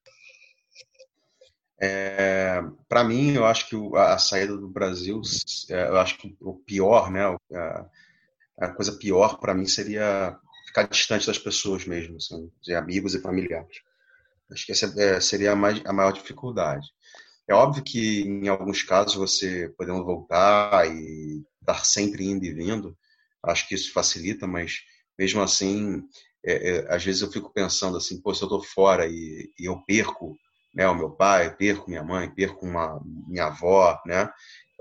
É, para mim, eu acho que a, saída do Brasil, é, eu acho que o pior, né, a, a coisa pior para mim seria ficar distante das pessoas mesmo, assim, de amigos e familiares. Acho que essa é, seria a, mais, a maior dificuldade. É óbvio que em alguns casos você podendo voltar e estar sempre indo e vindo, acho que isso facilita, mas mesmo assim, é, é, às vezes eu fico pensando assim, pô, se eu estou fora e, e eu perco né, o meu pai, perco minha mãe, perco uma, minha avó, né?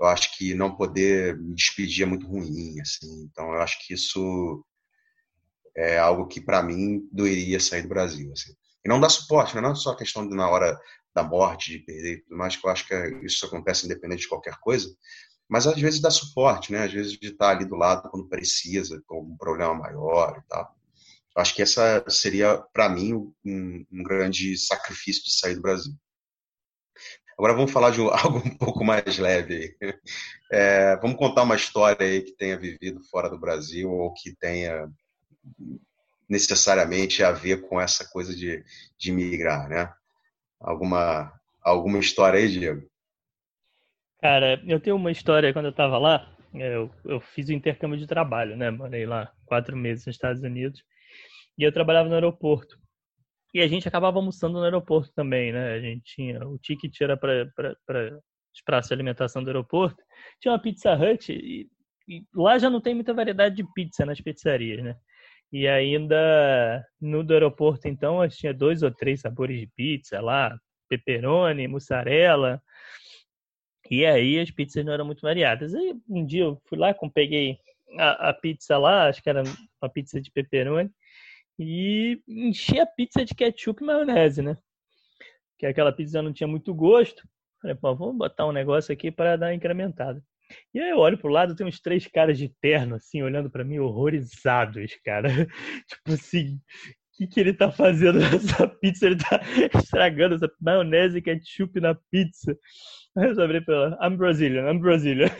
Eu acho que não poder me despedir é muito ruim, assim. Então, eu acho que isso é algo que, para mim, doeria sair do Brasil, assim. E não dá suporte, né? não é só a questão de na hora da morte, de perder tudo mais, que eu acho que isso acontece independente de qualquer coisa, mas às vezes dá suporte, né? Às vezes de estar ali do lado quando precisa, com algum problema maior e tal. Acho que essa seria, para mim, um, um, grande sacrifício de sair do Brasil. Agora vamos falar de algo um pouco mais leve. É, vamos contar uma história aí que tenha vivido fora do Brasil ou que tenha necessariamente a ver com essa coisa de, de migrar, né? Alguma, alguma história aí, Diego? Cara, eu tenho uma história quando eu estava lá, É, eu, eu fiz o intercâmbio de trabalho, né? Morei lá quatro meses nos Estados Unidos e eu trabalhava no aeroporto. E a gente acabava almoçando no aeroporto também, né? A gente tinha o ticket era para os praças de alimentação do aeroporto. Tinha uma Pizza Hut e, e lá já não tem muita variedade de pizza nas pizzarias, né? E ainda no do aeroporto, então, tinha dois ou três sabores de pizza lá, pepperoni, mussarela. E aí as pizzas não eram muito variadas. Aí um dia eu fui lá, peguei a, a pizza lá, acho que era uma pizza de pepperoni, e enchi a pizza de ketchup e maionese, né? Que aquela pizza não tinha muito gosto. Falei, pô, vamos botar um negócio aqui para dar uma incrementada. E aí eu olho pro lado, tem uns três caras de terno, assim, olhando para mim, horrorizados, cara. tipo assim, o que, que ele tá fazendo nessa pizza? Ele tá estragando essa maionese e ketchup na pizza. Aí eu falei pra ela, I'm Brazilian, I'm Brazilian.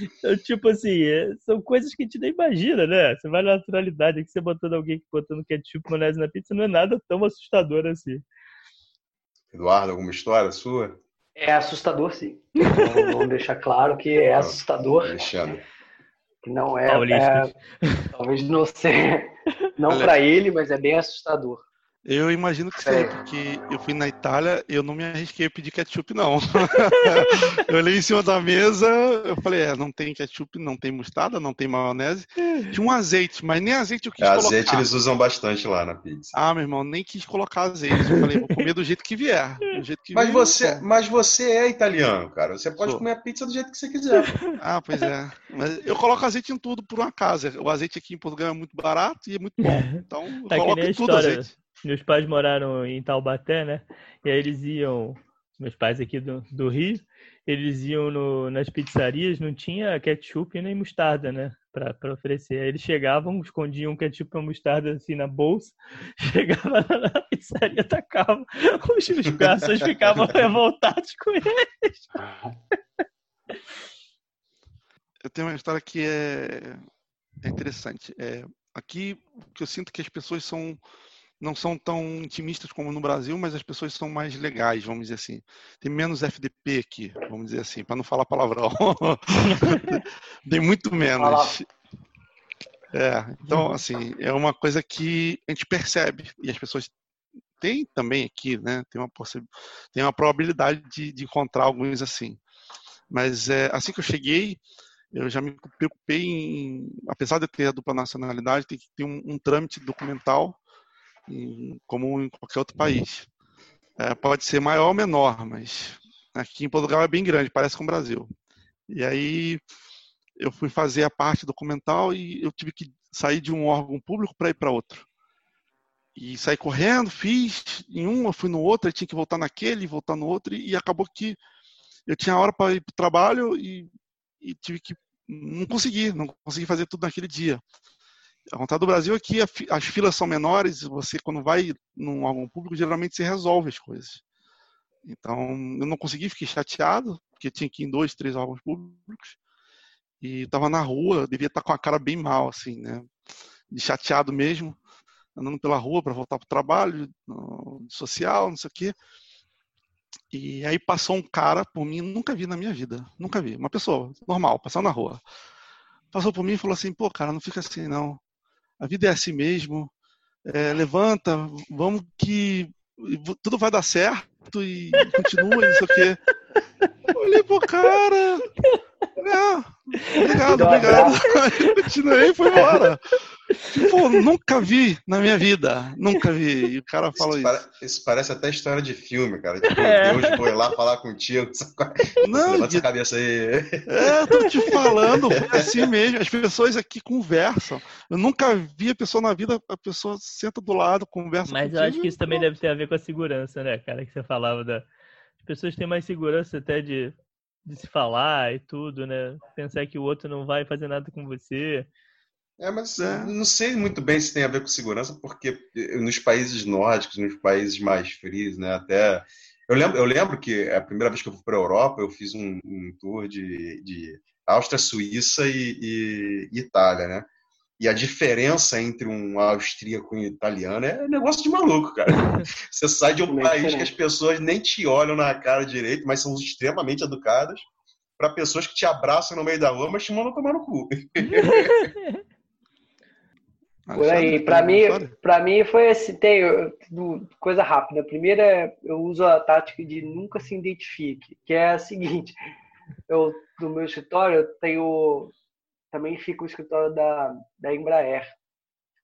então, tipo assim, é, são coisas que a gente nem imagina, né? Você vai na naturalidade, aqui você botando alguém botando ketchup e maionese na pizza não é nada tão assustador assim. Eduardo, alguma história sua? É assustador, sim. Então, vamos deixar claro que é assustador. Alexandre. Que não é, é talvez não ser, não para ele, mas é bem assustador. Eu imagino que seja, porque eu fui na Itália eu não me arrisquei a pedir ketchup, não. eu olhei em cima da mesa, eu falei, é, não tem ketchup, não tem mostarda, não tem maionese. Tinha um azeite, mas nem azeite eu quis é, colocar. Azeite eles usam bastante lá na pizza. Ah, meu irmão, nem quis colocar azeite. Eu falei, vou comer do jeito que vier. Jeito que mas, vier, você, mas você é italiano, cara. Você pode Sou. comer a pizza do jeito que você quiser. Ah, pois é. Mas eu coloco azeite em tudo por uma casa. O azeite aqui em Portugal é muito barato e é muito bom. Então, eu tá coloco em tudo história. azeite. Meus pais moraram em Taubaté, né? E aí eles iam, meus pais aqui do, do Rio, eles iam no, nas pizzarias, não tinha ketchup nem mostarda, né? Para oferecer. Aí eles chegavam, escondiam ketchup e mostarda assim na bolsa, chegava na pizzaria, tacavam, os, os garçons ficavam revoltados com eles. Eu tenho uma história que é, é interessante. É, aqui, o que eu sinto que as pessoas são não são tão intimistas como no Brasil, mas as pessoas são mais legais, vamos dizer assim. Tem menos FDP aqui, vamos dizer assim, para não falar palavrão. Tem muito menos. É, então, assim, é uma coisa que a gente percebe e as pessoas têm também aqui, né? Tem uma, tem uma probabilidade de, de encontrar alguns assim. Mas é, assim que eu cheguei, eu já me preocupei em, apesar de eu ter a dupla nacionalidade, tem que ter um, um trâmite documental como em qualquer outro país. É, pode ser maior ou menor, mas aqui em Portugal é bem grande, parece com o Brasil. E aí eu fui fazer a parte documental e eu tive que sair de um órgão público para ir para outro. E saí correndo, fiz em um, eu fui no outro, aí tinha que voltar naquele, voltar no outro, e acabou que eu tinha hora para ir para o trabalho e, e tive que. Não consegui, não consegui fazer tudo naquele dia. A vontade do Brasil é que as filas são menores, você quando vai num órgão público, geralmente se resolve as coisas. Então, eu não consegui, fiquei chateado, porque tinha que ir em dois, três órgãos públicos, e estava na rua, devia estar com a cara bem mal, assim, né? De chateado mesmo, andando pela rua para voltar para o trabalho, social, não sei o quê. E aí passou um cara por mim, nunca vi na minha vida, nunca vi, uma pessoa normal, passando na rua. Passou por mim e falou assim: pô, cara, não fica assim não a vida é assim mesmo, é, levanta, vamos que tudo vai dar certo e continua, não sei o quê. Olhei pro cara. É, obrigado, obrigado. Continuei e foi embora. Tipo, nunca vi na minha vida. Nunca vi. E o cara falou isso. Isso, isso parece até história de filme, cara. Tipo, é. Deus foi lá falar contigo. Não, Levanta essa cabeça aí. É, tô te falando, foi assim mesmo. As pessoas aqui conversam. Eu nunca vi a pessoa na vida, a pessoa senta do lado, conversa Mas eu acho que isso também deve ter a ver com a segurança, né, cara? Que você falava da. As pessoas têm mais segurança até de, de se falar e tudo, né? Pensar que o outro não vai fazer nada com você. É, mas é. não sei muito bem se tem a ver com segurança, porque nos países nórdicos, nos países mais frios, né, até... Eu lembro, eu lembro que a primeira vez que eu fui para a Europa, eu fiz um, um tour de, de Áustria, Suíça e, e, Itália, né? E a diferença entre um austríaco e um italiano é negócio de maluco, cara. Você sai de um país que as pessoas nem te olham na cara direito, mas são extremamente educadas, para pessoas que te abraçam no meio da rua, mas te mandam tomar no cu. Por aí, para mim, para mim foi assim, tem coisa rápida. A primeira, eu uso a tática de nunca se identifique, que é a seguinte: eu no meu escritório eu tenho também fica o escritório da, da Embraer.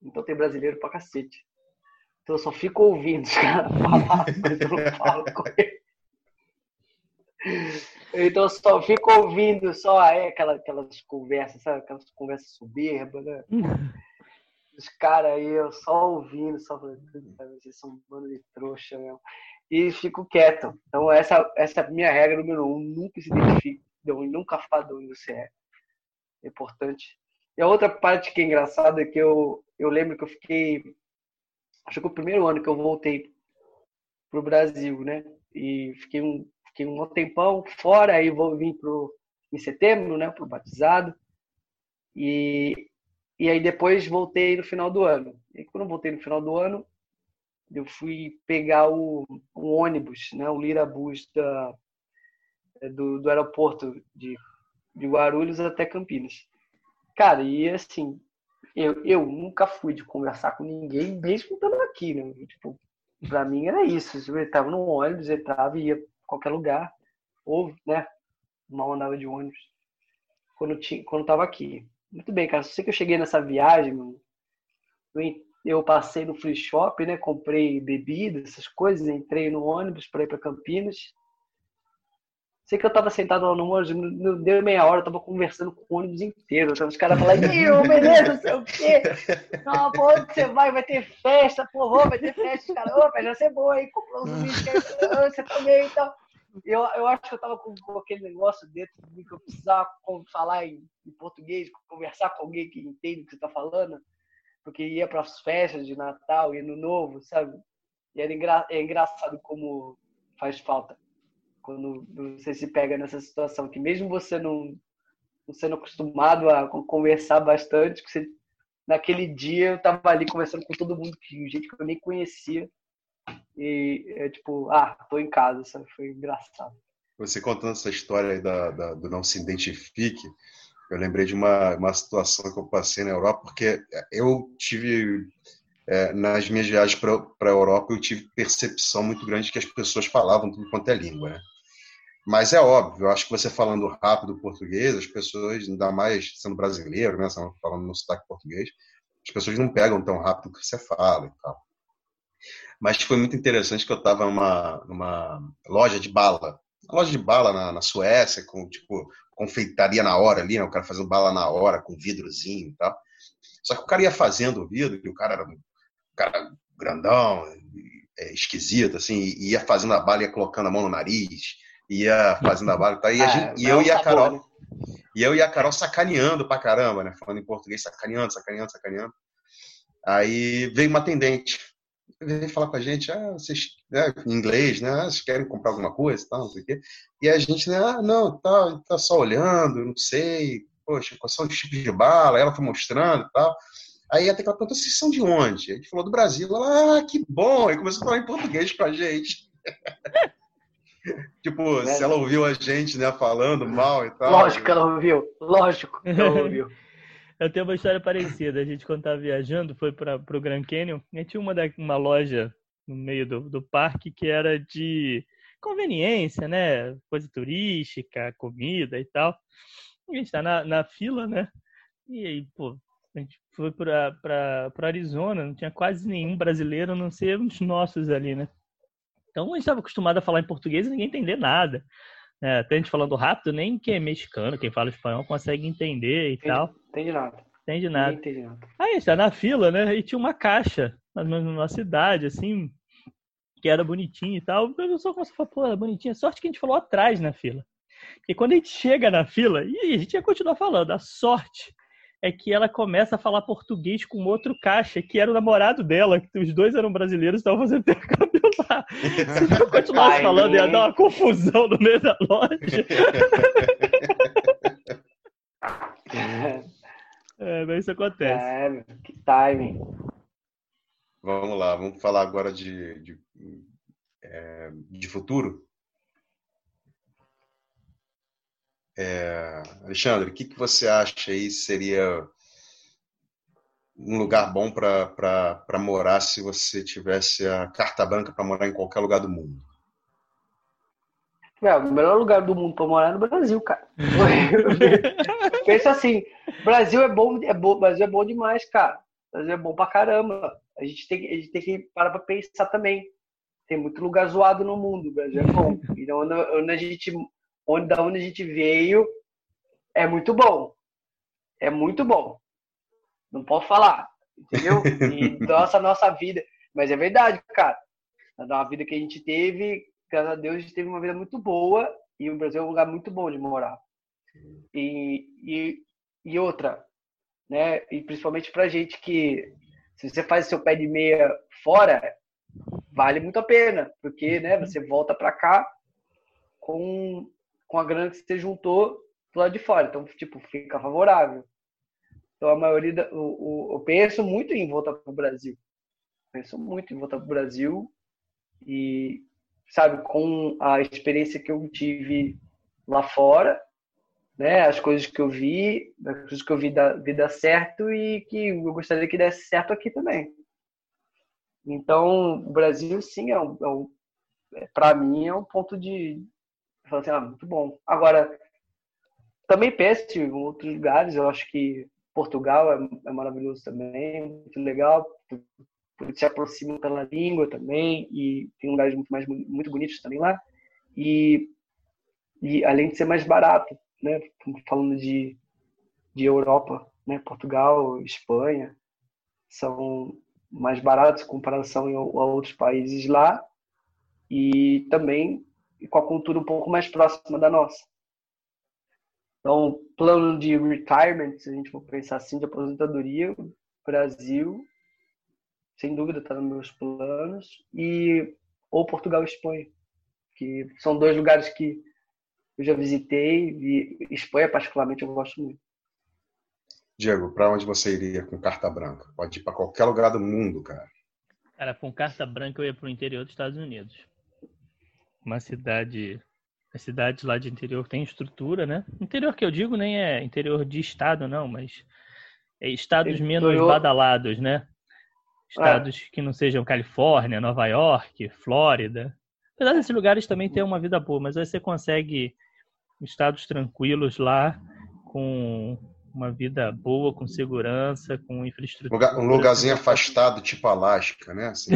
Então tem brasileiro pra cacete. Então eu só fico ouvindo os caras falar, mas eu não falo com ele. Então eu só fico ouvindo só é, aquela, aquelas conversas, sabe? Aquelas conversas soberbas, né? Os caras aí, eu só ouvindo, só falando, vocês são um bando de trouxa mesmo. E fico quieto. Então essa, essa é a minha regra número um. Nunca se identifique, nunca fala de onde você é importante. E a outra parte que é engraçada é que eu, eu lembro que eu fiquei. Acho que o primeiro ano que eu voltei pro Brasil, né? E fiquei um, fiquei um tempão fora, aí vou vir pro, em setembro, né? Pro batizado. E, e aí depois voltei no final do ano. E quando eu voltei no final do ano, eu fui pegar o, um ônibus, né? O Lirabus da, do, do aeroporto de de Guarulhos até Campinas. Cara, e assim, eu, eu nunca fui de conversar com ninguém, mesmo estando aqui, né? Tipo, pra mim era isso. Eu estava no ônibus, entrava e ia pra qualquer lugar. Ou, né? Mal andava de ônibus. Quando, tinha, quando tava aqui. Muito bem, cara. Sei que eu cheguei nessa viagem, mano, eu, passei no free shop, né? Comprei bebida, essas coisas, entrei no ônibus para ir para Campinas. Sei que eu tava sentado lá no ônibus, não deu meia hora, eu tava conversando com o ônibus inteiro. Então, os caras falando, Ih, beleza, não sei o quê. Não, pô, onde você vai? Vai ter festa, porra, vai ter festa. Os caras, ô, vai ser boa aí, comprou uns uísques você também então. Eu, eu acho que eu tava com, com aquele negócio dentro de mim que eu precisava falar em, em, português, conversar com alguém que entende o que você tá falando, porque ia para as festas de Natal e Ano Novo, sabe? E era engra, é engraçado como faz falta quando você se pega nessa situação que mesmo você não, não sendo acostumado a conversar bastante, que você, naquele dia eu tava ali conversando com todo mundo, que gente que eu nem conhecia, e é tipo, ah, tô em casa, sabe? Foi engraçado. Você contando essa história da, da, do não se identifique, eu lembrei de uma, uma situação que eu passei na Europa, porque eu tive, é, nas minhas viagens para a Europa, eu tive percepção muito grande de que as pessoas falavam tudo quanto é língua, né? Mas é óbvio, eu acho que você falando rápido português, as pessoas, ainda mais sendo brasileiro, né, falando no sotaque português, as pessoas não pegam tão rápido que você fala e tal. Mas foi muito interessante que eu estava numa, numa loja de bala, uma loja de bala na, na Suécia, com tipo confeitaria na hora ali, né, o cara fazendo bala na hora, com vidrozinho e tal. Só que o cara ia fazendo o vidro, e o cara era um cara grandão, é, esquisito, assim, ia fazendo a bala, ia colocando a mão no nariz, ia fazendo a tá? E, a ah, gente, e eu e a Carol. Né? E eu e a Carol sacaneando pra caramba, né? Falando em português, sacaneando, sacaneando, sacaneando. Aí veio uma atendente. Veio falar com a gente, ah, vocês, né, em inglês, né? Ah, vocês querem comprar alguma coisa e tal, não sei o quê. E a gente, né, ah, não, tá, tá só olhando, não sei, poxa, quais são os tipos de bala, ela foi mostrando e tal. Aí até que ela perguntou, vocês são de onde? A gente falou do Brasil. Ela, ah, que bom! Aí começou a falar em português pra gente. tipo, é. se ela ouviu a gente, né, falando mal e tal. Lógico que ela ouviu, lógico que ela ouviu. Eu tenho uma história parecida. A gente, quando estava viajando, foi para o Grand Canyon. Gente tinha uma, da, uma loja no meio do, do parque que era de conveniência, né? Coisa turística, comida e tal. a gente está na, na fila, né? E aí, pô, a gente foi para Arizona, não tinha quase nenhum brasileiro, a não ser uns nossos ali, né? Então a gente estava acostumado a falar em português e ninguém entender nada. É, até a gente falando rápido, nem quem é mexicano, quem fala espanhol, consegue entender e entende, tal. Entende nada. Entende nada. Entende nada. Aí a gente tá na fila, né? E tinha uma caixa numa cidade, assim, que era bonitinha e tal. O professor começou a falar, pô, era bonitinha. Sorte que a gente falou atrás na fila. E quando a gente chega na fila, e a gente ia continuar falando, a sorte é que ela começa a falar português com outro caixa, que era o namorado dela, que os dois eram brasileiros, estavam fazendo intercâmbio lá. Se eu continuasse falando, ia dar uma confusão no meio da loja. É, isso acontece. É, que timing. Vamos lá, vamos falar agora de, de, é, de futuro. É, Alexandre, o que, que você acha aí seria um lugar bom para morar se você tivesse a carta branca para morar em qualquer lugar do mundo? É, o melhor lugar do mundo para morar é no Brasil, cara. Pensa assim, Brasil é bom, é bom, Brasil é bom demais, cara. Brasil é bom pra caramba. A gente tem, a gente tem que parar pra pensar também. Tem muito lugar zoado no mundo, o Brasil é bom. Então, onde, a gente, onde, da onde a gente veio, é muito bom. É muito bom. Não posso falar, entendeu? E nossa, nossa vida. Mas é verdade, cara. Na vida que a gente teve, graças a Deus, a gente teve uma vida muito boa e o Brasil é um lugar muito bom de morar. E, e, e outra, né? E principalmente pra gente que se você faz seu pé de meia fora, vale muito a pena, porque, né, você volta para cá com, com a grana que você juntou do lado de fora. Então, tipo, fica favorável. Então, a maioria, da, o, o, eu penso muito em voltar para o Brasil. Penso muito em voltar para o Brasil e, sabe, com a experiência que eu tive lá fora, né, as coisas que eu vi, as coisas que eu vi vi dar certo e que eu gostaria que desse certo aqui também. Então, o Brasil, sim, é um, é um é, para mim, é um ponto de. Falar assim, ah, muito bom. Agora, também penso em outros lugares, eu acho que Portugal é, é maravilhoso também, muito legal, se aproxima pela língua também, e tem lugares muito mais muito bonitos também lá. E, e além de ser mais barato, né? Falando de, de Europa, né? Portugal, Espanha, são mais baratos em comparação a outros países lá e também com a cultura um pouco mais próxima da nossa. Então, plano de retirement, se a gente for pensar assim, de aposentadoria, Brasil, sem dúvida está nos meus planos, e ou Portugal e Espanha, que são dois lugares que eu já visitei, e Espanha particularmente eu gosto muito. Diego, para onde você iria com carta branca? Pode ir para qualquer lugar do mundo, cara. Cara, com carta branca eu ia para o interior dos Estados Unidos. Uma cidade as cidades lá de interior têm estrutura, né? Interior que eu digo nem é interior de estado, não, mas é estados menos badalados, né? Estados é. que não sejam Califórnia, Nova York, Flórida. Apesar desses lugares também ter uma vida boa, mas aí você consegue estados tranquilos lá, com uma vida boa, com segurança, com infraestrutura. Um lugarzinho afastado, tipo Alasca, né? Assim.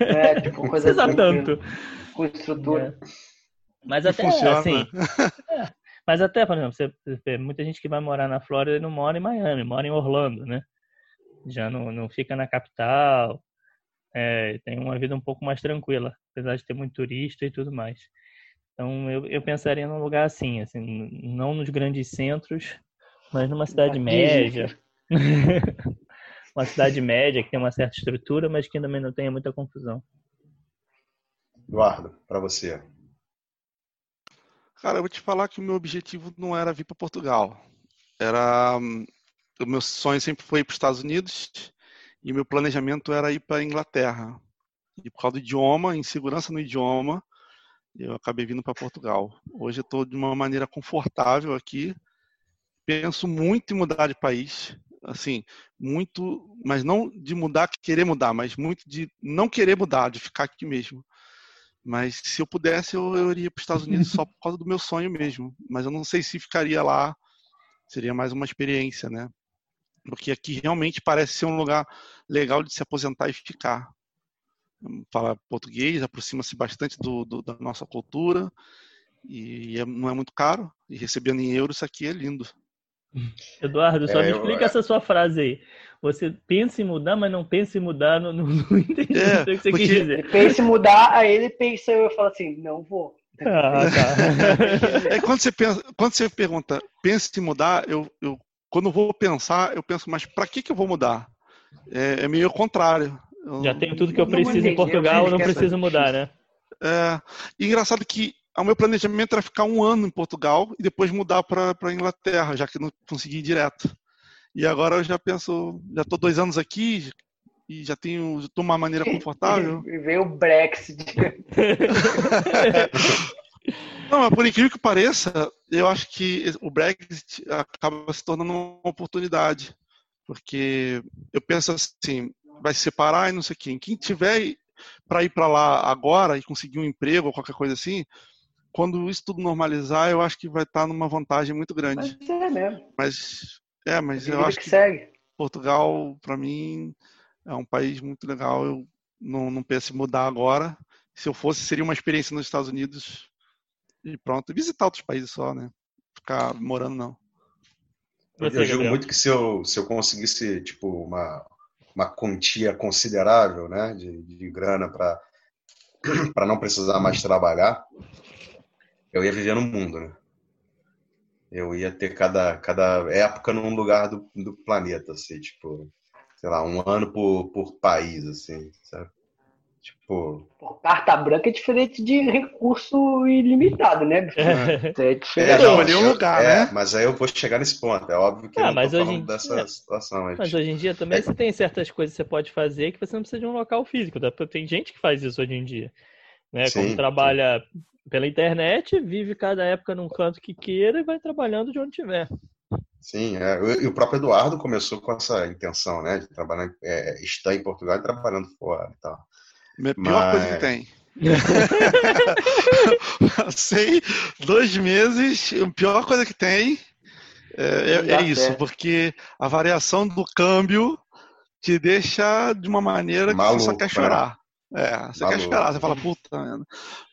é, tipo coisa Precisa tanto. Com estrutura. É. Mas até funciona. assim. É, mas até, por exemplo, você, você, muita gente que vai morar na Flórida não mora em Miami, mora em Orlando, né? Já não, não fica na capital, é, tem uma vida um pouco mais tranquila, apesar de ter muito turista e tudo mais. Então eu, eu pensaria num lugar assim, assim, não nos grandes centros, mas numa cidade média. uma cidade média que tem uma certa estrutura, mas que também não tenha muita confusão. Eduardo, para você. Cara, eu vou te falar que o meu objetivo não era vir para Portugal. Era o meu sonho sempre foi ir para os Estados Unidos e meu planejamento era ir para a Inglaterra. E por causa do idioma, insegurança no idioma, eu acabei vindo para Portugal. Hoje eu estou de uma maneira confortável aqui. Penso muito em mudar de país, assim, muito, mas não de mudar, querer mudar, mas muito de não querer mudar, de ficar aqui mesmo. Mas se eu pudesse, eu, eu iria para os Estados Unidos só por causa do meu sonho mesmo. Mas eu não sei se ficaria lá. Seria mais uma experiência, né? Porque aqui realmente parece ser um lugar legal de se aposentar e ficar. Fala português, aproxima-se bastante do, do, da nossa cultura e é, não é muito caro. E recebendo em euros, isso aqui é lindo. Eduardo, só é, me explica eu... essa sua frase aí. Você pensa em mudar, mas não pensa em mudar, não, não, não entendi é, o que você porque... quis dizer. Ele pensa em mudar, aí ele pensa, eu falo assim, não vou. Ah, tá. é, quando, você pensa, quando você pergunta, pensa em mudar, eu, eu quando vou pensar, eu penso, mas para que, que eu vou mudar? É, é meio contrário. Eu, Já tenho tudo que eu preciso em Portugal, eu não preciso mudar, né? É, e engraçado que o meu planejamento era ficar um ano em Portugal e depois mudar para a Inglaterra, já que não consegui ir direto. E agora eu já penso, já estou dois anos aqui e já tenho, estou uma maneira confortável. E vem o Brexit. Não, mas por incrível que pareça, eu acho que o Brexit acaba se tornando uma oportunidade. Porque eu penso assim, vai se separar e não sei quem. Quem tiver para ir para lá agora e conseguir um emprego ou qualquer coisa assim, quando isso tudo normalizar, eu acho que vai estar numa vantagem muito grande. Mas é mesmo. Mas é, mas eu acho que, que segue. Portugal, para mim, é um país muito legal. Eu não, não penso em mudar agora. Se eu fosse, seria uma experiência nos Estados Unidos e pronto. Visitar outros países só, né? Ficar morando, não. Eu, eu digo muito que se eu, se eu conseguisse, tipo, uma, uma quantia considerável, né, de, de grana para para não precisar mais trabalhar, eu ia viver no mundo, né? Eu ia ter cada, cada época num lugar do, do planeta, assim, tipo, sei lá, um ano por, por país, assim, sabe? Tipo. carta branca é diferente de recurso ilimitado, né? É, é diferente. É, um lugar, é, né? Mas aí eu vou chegar nesse ponto. É óbvio que ah, eu não mas tô falando dessa dia, situação. Mas... mas hoje em dia também é. você tem certas coisas que você pode fazer que você não precisa de um local físico. Tem gente que faz isso hoje em dia. Né? Sim, Como trabalha sim. pela internet, vive cada época num canto que queira e vai trabalhando de onde tiver. Sim, é. e o próprio Eduardo começou com essa intenção, né, de trabalhar, é, estar em Portugal e trabalhando fora e tal. A pior Mas... coisa que tem. Passei dois meses, a pior coisa que tem é, é, é isso, porque a variação do câmbio te deixa de uma maneira Maluco, que você só quer chorar. É, você Maluco. quer chorar, você fala, puta,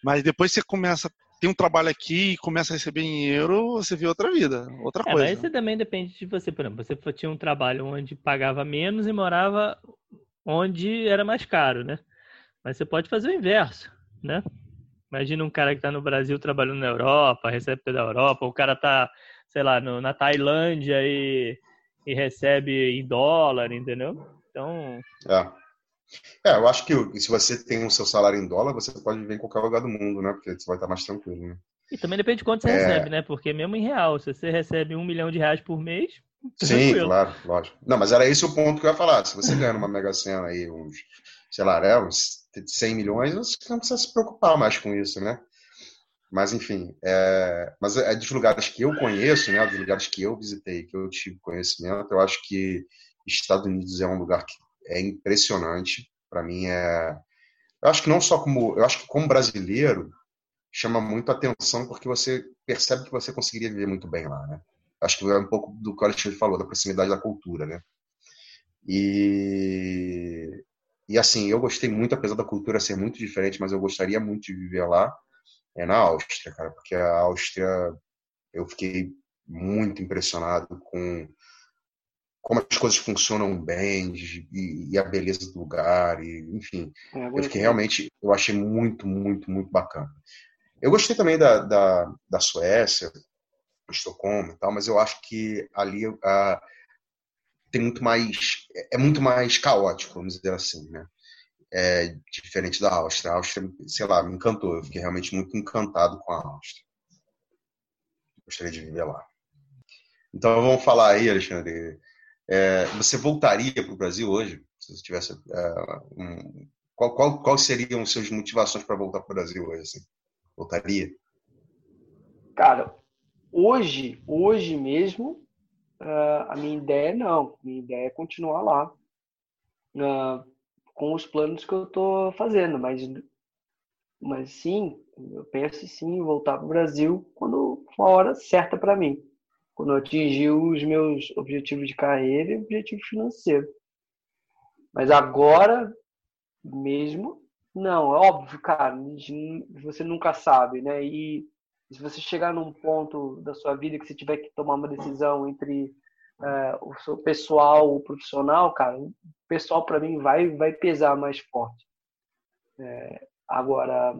mas depois você começa tem um trabalho aqui e começa a receber em euro, você vê outra vida, outra é, coisa. Mas isso também depende de você. Por exemplo, você tinha um trabalho onde pagava menos e morava onde era mais caro, né? Mas você pode fazer o inverso, né? Imagina um cara que está no Brasil trabalhando na Europa, recebe da Europa, o cara está, sei lá, no, na Tailândia e, e recebe em dólar, entendeu? Então. É. É, eu acho que se você tem o seu salário em dólar, você pode viver em qualquer lugar do mundo, né? Porque você vai estar mais tranquilo, né? E também depende de quanto você é... recebe, né? Porque mesmo em real, se você recebe um milhão de reais por mês. Sim, tranquilo. claro, lógico. Não, mas era esse o ponto que eu ia falar. Se você ganha numa Mega Sena aí uns, sei lá, né, uns 100 milhões, você não precisa se preocupar mais com isso, né? Mas, enfim, é... mas é dos lugares que eu conheço, né? Dos lugares que eu visitei, que eu tive conhecimento, eu acho que Estados Unidos é um lugar que é impressionante. Para mim é, eu acho que não só como, eu acho que como brasileiro chama muito atenção porque você percebe que você conseguiria viver muito bem lá, né? Acho que é um pouco do que o Alexandre falou, da proximidade da cultura, né? E, e assim, eu gostei muito, apesar da cultura ser muito diferente, mas eu gostaria muito de viver lá, é na Áustria, cara, porque a Áustria, eu fiquei muito impressionado com como as coisas funcionam bem e, e a beleza do lugar e enfim. É, eu fiquei realmente eu achei muito muito muito bacana. Eu gostei também da, da, da Suécia Estocolmo e tal mas eu acho que ali uh, tem muito mais é muito mais caótico vamos dizer assim né? É diferente da Áustria. A Áustria sei lá me encantou. Eu fiquei realmente muito encantado com a Áustria. Gostaria de viver lá. Então vamos falar aí Alexandre é, você voltaria para o Brasil hoje? Se você tivesse. É, um, qual, qual, qual seriam as suas motivações para voltar para o Brasil hoje? Assim? Voltaria? Cara, hoje, hoje mesmo, uh, a minha ideia é não. Minha ideia é continuar lá. Uh, com os planos que eu estou fazendo, mas, mas sim, eu penso sim em voltar para o Brasil quando for a hora certa para mim quando eu atingir os meus objetivos de carreira e objetivo financeiro. Mas agora mesmo, não, é óbvio, cara, você nunca sabe, né? E se você chegar num ponto da sua vida que você tiver que tomar uma decisão entre é, o seu pessoal ou profissional, cara, o pessoal para mim vai vai pesar mais forte. É, agora,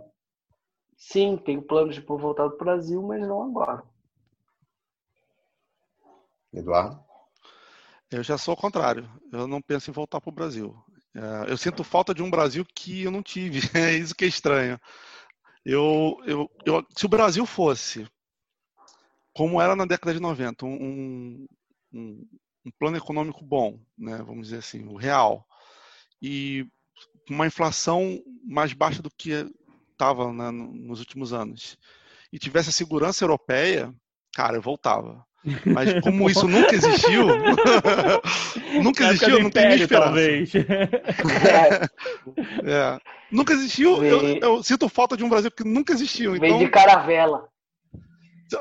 sim, tenho planos de voltar para o Brasil, mas não agora. Eduardo? Eu já sou ao contrário. Eu não penso em voltar para o Brasil. É, eu sinto falta de um Brasil que eu não tive. É isso que é estranho. Eu, eu, eu, se o Brasil fosse como era na década de 90, um, um, um plano econômico bom, né, vamos dizer assim, o real, e uma inflação mais baixa do que estava né, nos últimos anos, e tivesse a segurança europeia, cara, eu voltava. Mas como isso nunca existiu, nunca existiu, não tem nem esperança. Talvez. é. Nunca existiu, eu, eu, sinto falta de um Brasil que nunca existiu. Vem então... de caravela.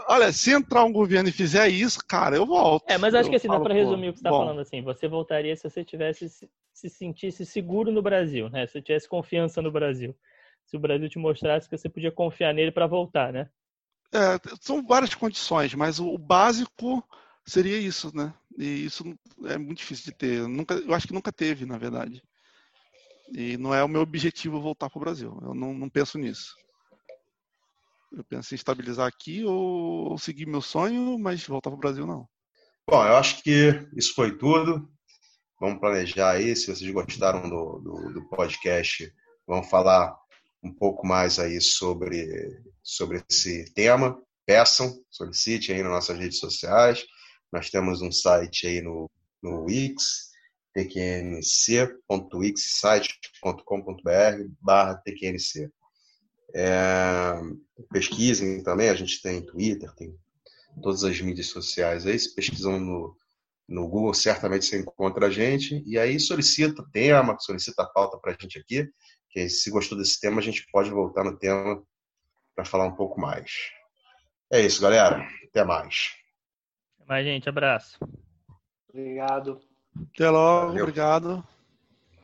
Olha, se entrar um governo e fizer isso, cara, eu volto. É, mas acho que assim, dá para resumir o que você está falando assim. Você voltaria se você tivesse se sentisse seguro no Brasil, né? Se você tivesse confiança no Brasil. Se o Brasil te mostrasse que você podia confiar nele para voltar, né? É, são várias condições, mas o básico seria isso, né? E isso é muito difícil de ter. Eu, nunca, eu acho que nunca teve, na verdade. E não é o meu objetivo voltar para o Brasil. Eu não, não penso nisso. Eu penso em estabilizar aqui ou seguir meu sonho, mas voltar para o Brasil não. Bom, eu acho que isso foi tudo. Vamos planejar aí. Se vocês gostaram do, do, do podcast, vamos falar um pouco mais aí sobre, sobre esse tema. Peçam, solicite aí nas nossas redes sociais. Nós temos um site aí no, no Wix, tqnc.wixsite.com.br barra tqnc. É, pesquisem também, a gente tem Twitter, tem todas as mídias sociais aí, se pesquisam no, no Google, certamente você encontra a gente, e aí solicita tema, solicita pauta para a gente aqui, que se gostou desse tema, a gente pode voltar no tema para falar um pouco mais. É isso, galera. Até mais. Até mais, gente. Abraço. Obrigado. Até logo. Valeu. Obrigado.